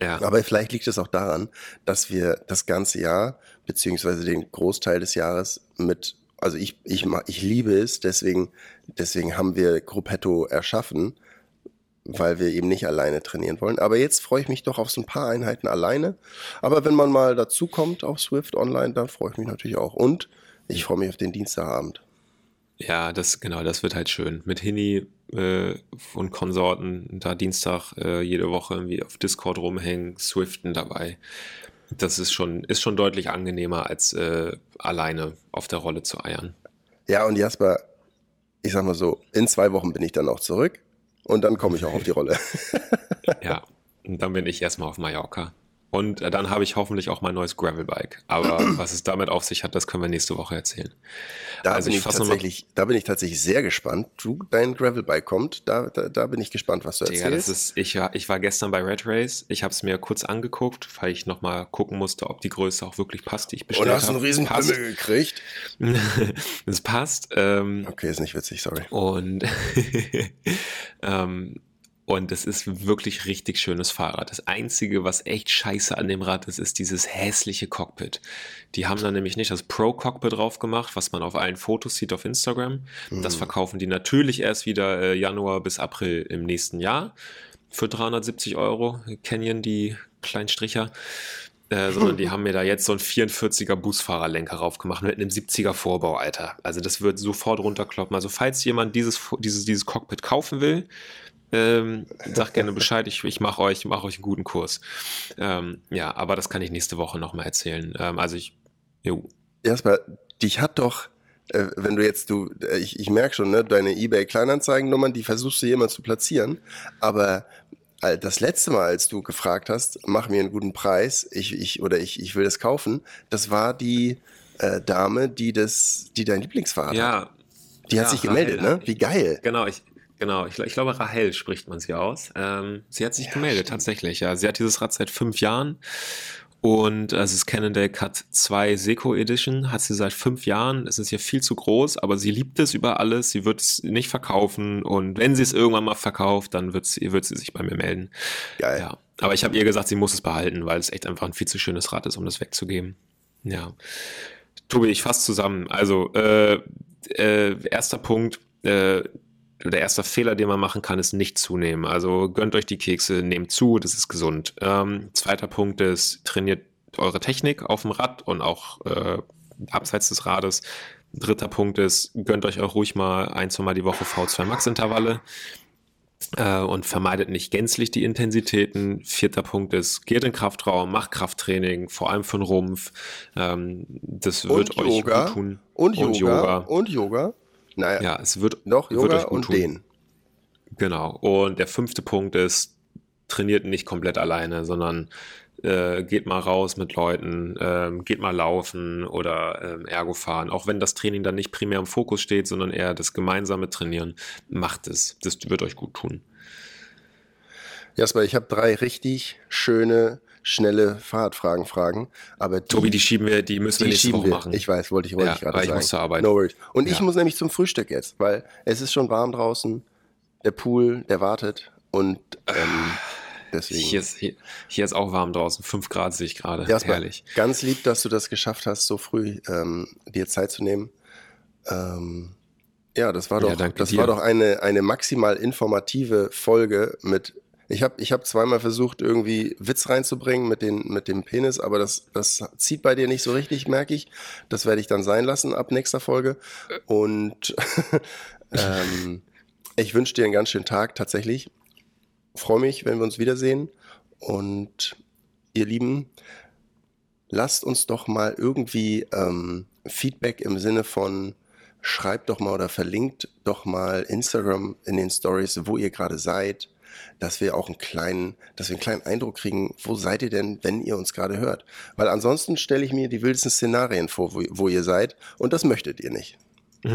Ja. Aber vielleicht liegt es auch daran, dass wir das ganze Jahr, beziehungsweise den Großteil des Jahres mit, also ich, ich, ich liebe es, deswegen, deswegen haben wir Gruppetto erschaffen, weil wir eben nicht alleine trainieren wollen. Aber jetzt freue ich mich doch auf so ein paar Einheiten alleine. Aber wenn man mal dazu kommt auf Swift Online, dann freue ich mich natürlich auch. Und ich freue mich auf den Dienstagabend. Ja, das genau, das wird halt schön. Mit Hini äh, und Konsorten da Dienstag äh, jede Woche irgendwie auf Discord rumhängen, Swiften dabei. Das ist schon, ist schon deutlich angenehmer, als äh, alleine auf der Rolle zu eiern. Ja, und Jasper, ich sag mal so, in zwei Wochen bin ich dann auch zurück und dann komme ich auch auf die Rolle. ja, und dann bin ich erstmal auf Mallorca. Und äh, dann habe ich hoffentlich auch mein neues Gravelbike. Aber was es damit auf sich hat, das können wir nächste Woche erzählen. Da, also bin, ich tatsächlich, da bin ich tatsächlich sehr gespannt. Du, dein Gravelbike kommt, da, da, da bin ich gespannt, was du erzählst. Ja, das ist, ich, war, ich war gestern bei Red Race. Ich habe es mir kurz angeguckt, weil ich nochmal gucken musste, ob die Größe auch wirklich passt, die ich bestellt habe. Und hast einen riesen Pimmel gekriegt? Es passt. Ähm, okay, ist nicht witzig, sorry. Und ähm, und es ist wirklich richtig schönes Fahrrad. Das Einzige, was echt scheiße an dem Rad ist, ist dieses hässliche Cockpit. Die haben da nämlich nicht das Pro-Cockpit drauf gemacht, was man auf allen Fotos sieht auf Instagram. Mhm. Das verkaufen die natürlich erst wieder äh, Januar bis April im nächsten Jahr für 370 Euro. Canyon, die Kleinstricher. Äh, sondern die haben mir da jetzt so ein 44er Busfahrerlenker raufgemacht mit einem 70er Vorbau, Alter. Also das wird sofort runterkloppen. Also falls jemand dieses, dieses, dieses Cockpit kaufen will, ähm, sag gerne Bescheid, ich, ich mache euch, mach euch einen guten Kurs. Ähm, ja, aber das kann ich nächste Woche nochmal erzählen. Ähm, also ich, jo. Erstmal, dich hat doch, äh, wenn du jetzt, du, äh, ich, ich merke schon, ne, deine Ebay-Kleinanzeigennummern, die versuchst du jemand zu platzieren, aber äh, das letzte Mal, als du gefragt hast, mach mir einen guten Preis, ich, ich, oder ich, ich will das kaufen, das war die äh, Dame, die das, die dein Lieblingsfahrrad ja, hat. Die ja, hat sich gemeldet, Rahel, ne? Wie geil. Genau, ich, Genau, ich, ich, glaube, Rahel spricht man sie aus. Ähm, sie hat sich ja, gemeldet, stimmt. tatsächlich. Ja, sie hat dieses Rad seit fünf Jahren. Und also das Cannondale Cut 2 Seco Edition hat sie seit fünf Jahren. Es ist ja viel zu groß, aber sie liebt es über alles. Sie wird es nicht verkaufen. Und wenn sie es irgendwann mal verkauft, dann wird sie, wird sie sich bei mir melden. Geil. Ja. Aber ich habe ihr gesagt, sie muss es behalten, weil es echt einfach ein viel zu schönes Rad ist, um das wegzugeben. Ja. Tobi, ich fasse zusammen. Also, äh, äh, erster Punkt, äh, der erste Fehler, den man machen kann, ist nicht zunehmen. Also gönnt euch die Kekse, nehmt zu, das ist gesund. Ähm, zweiter Punkt ist, trainiert eure Technik auf dem Rad und auch äh, abseits des Rades. Dritter Punkt ist, gönnt euch auch ruhig mal ein, zwei Mal die Woche V2 Max Intervalle äh, und vermeidet nicht gänzlich die Intensitäten. Vierter Punkt ist, geht in Kraftraum, macht Krafttraining, vor allem für den Rumpf. Ähm, das wird und euch Yoga. gut tun. Und, und Yoga. Yoga. Und Yoga. Naja, ja, es wird noch Yoga wird euch gut und tun. Genau. Und der fünfte Punkt ist, trainiert nicht komplett alleine, sondern äh, geht mal raus mit Leuten, ähm, geht mal laufen oder ähm, Ergo fahren. Auch wenn das Training dann nicht primär im Fokus steht, sondern eher das gemeinsame Trainieren, macht es. Das wird euch gut tun. Jasper, ich habe drei richtig schöne schnelle Fahrradfragen fragen. Aber die, Tobi, die schieben wir, die müssen die wir nächste Woche wir. machen. Ich weiß, wollte ich, wollte ja, ich gerade sagen. Ich muss zur Arbeit. No worries. Und ja. ich muss nämlich zum Frühstück jetzt, weil es ist schon warm draußen. Der Pool, der wartet und ähm, deswegen. Hier ist, hier, hier ist auch warm draußen. Fünf Grad sehe ich gerade. Ja, Herrlich. Ganz lieb, dass du das geschafft hast, so früh ähm, dir Zeit zu nehmen. Ähm, ja, das war doch, ja, das dir. war doch eine, eine maximal informative Folge mit ich habe ich hab zweimal versucht, irgendwie Witz reinzubringen mit, den, mit dem Penis, aber das, das zieht bei dir nicht so richtig, merke ich. Das werde ich dann sein lassen ab nächster Folge. Und ähm, ich wünsche dir einen ganz schönen Tag tatsächlich. Freue mich, wenn wir uns wiedersehen. Und ihr Lieben, lasst uns doch mal irgendwie ähm, Feedback im Sinne von schreibt doch mal oder verlinkt doch mal Instagram in den Stories, wo ihr gerade seid dass wir auch einen kleinen, dass wir einen kleinen Eindruck kriegen, wo seid ihr denn, wenn ihr uns gerade hört? Weil ansonsten stelle ich mir die wildesten Szenarien vor, wo, wo ihr seid und das möchtet ihr nicht.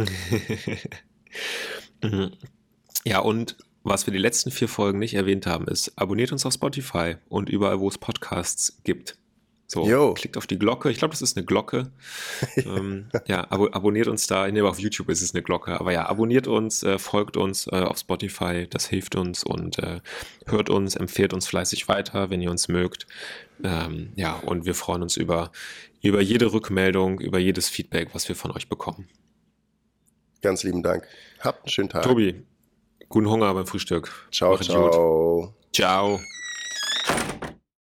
ja, und was wir die letzten vier Folgen nicht erwähnt haben, ist, abonniert uns auf Spotify und überall, wo es Podcasts gibt. So, Yo. klickt auf die Glocke. Ich glaube, das ist eine Glocke. ähm, ja, abo abonniert uns da. Nee, auf YouTube ist es eine Glocke. Aber ja, abonniert uns, äh, folgt uns äh, auf Spotify. Das hilft uns und äh, hört uns, empfehlt uns fleißig weiter, wenn ihr uns mögt. Ähm, ja, und wir freuen uns über, über jede Rückmeldung, über jedes Feedback, was wir von euch bekommen. Ganz lieben Dank. Habt einen schönen Tag. Tobi, guten Hunger beim Frühstück. Ciao, Macht ciao. Ciao.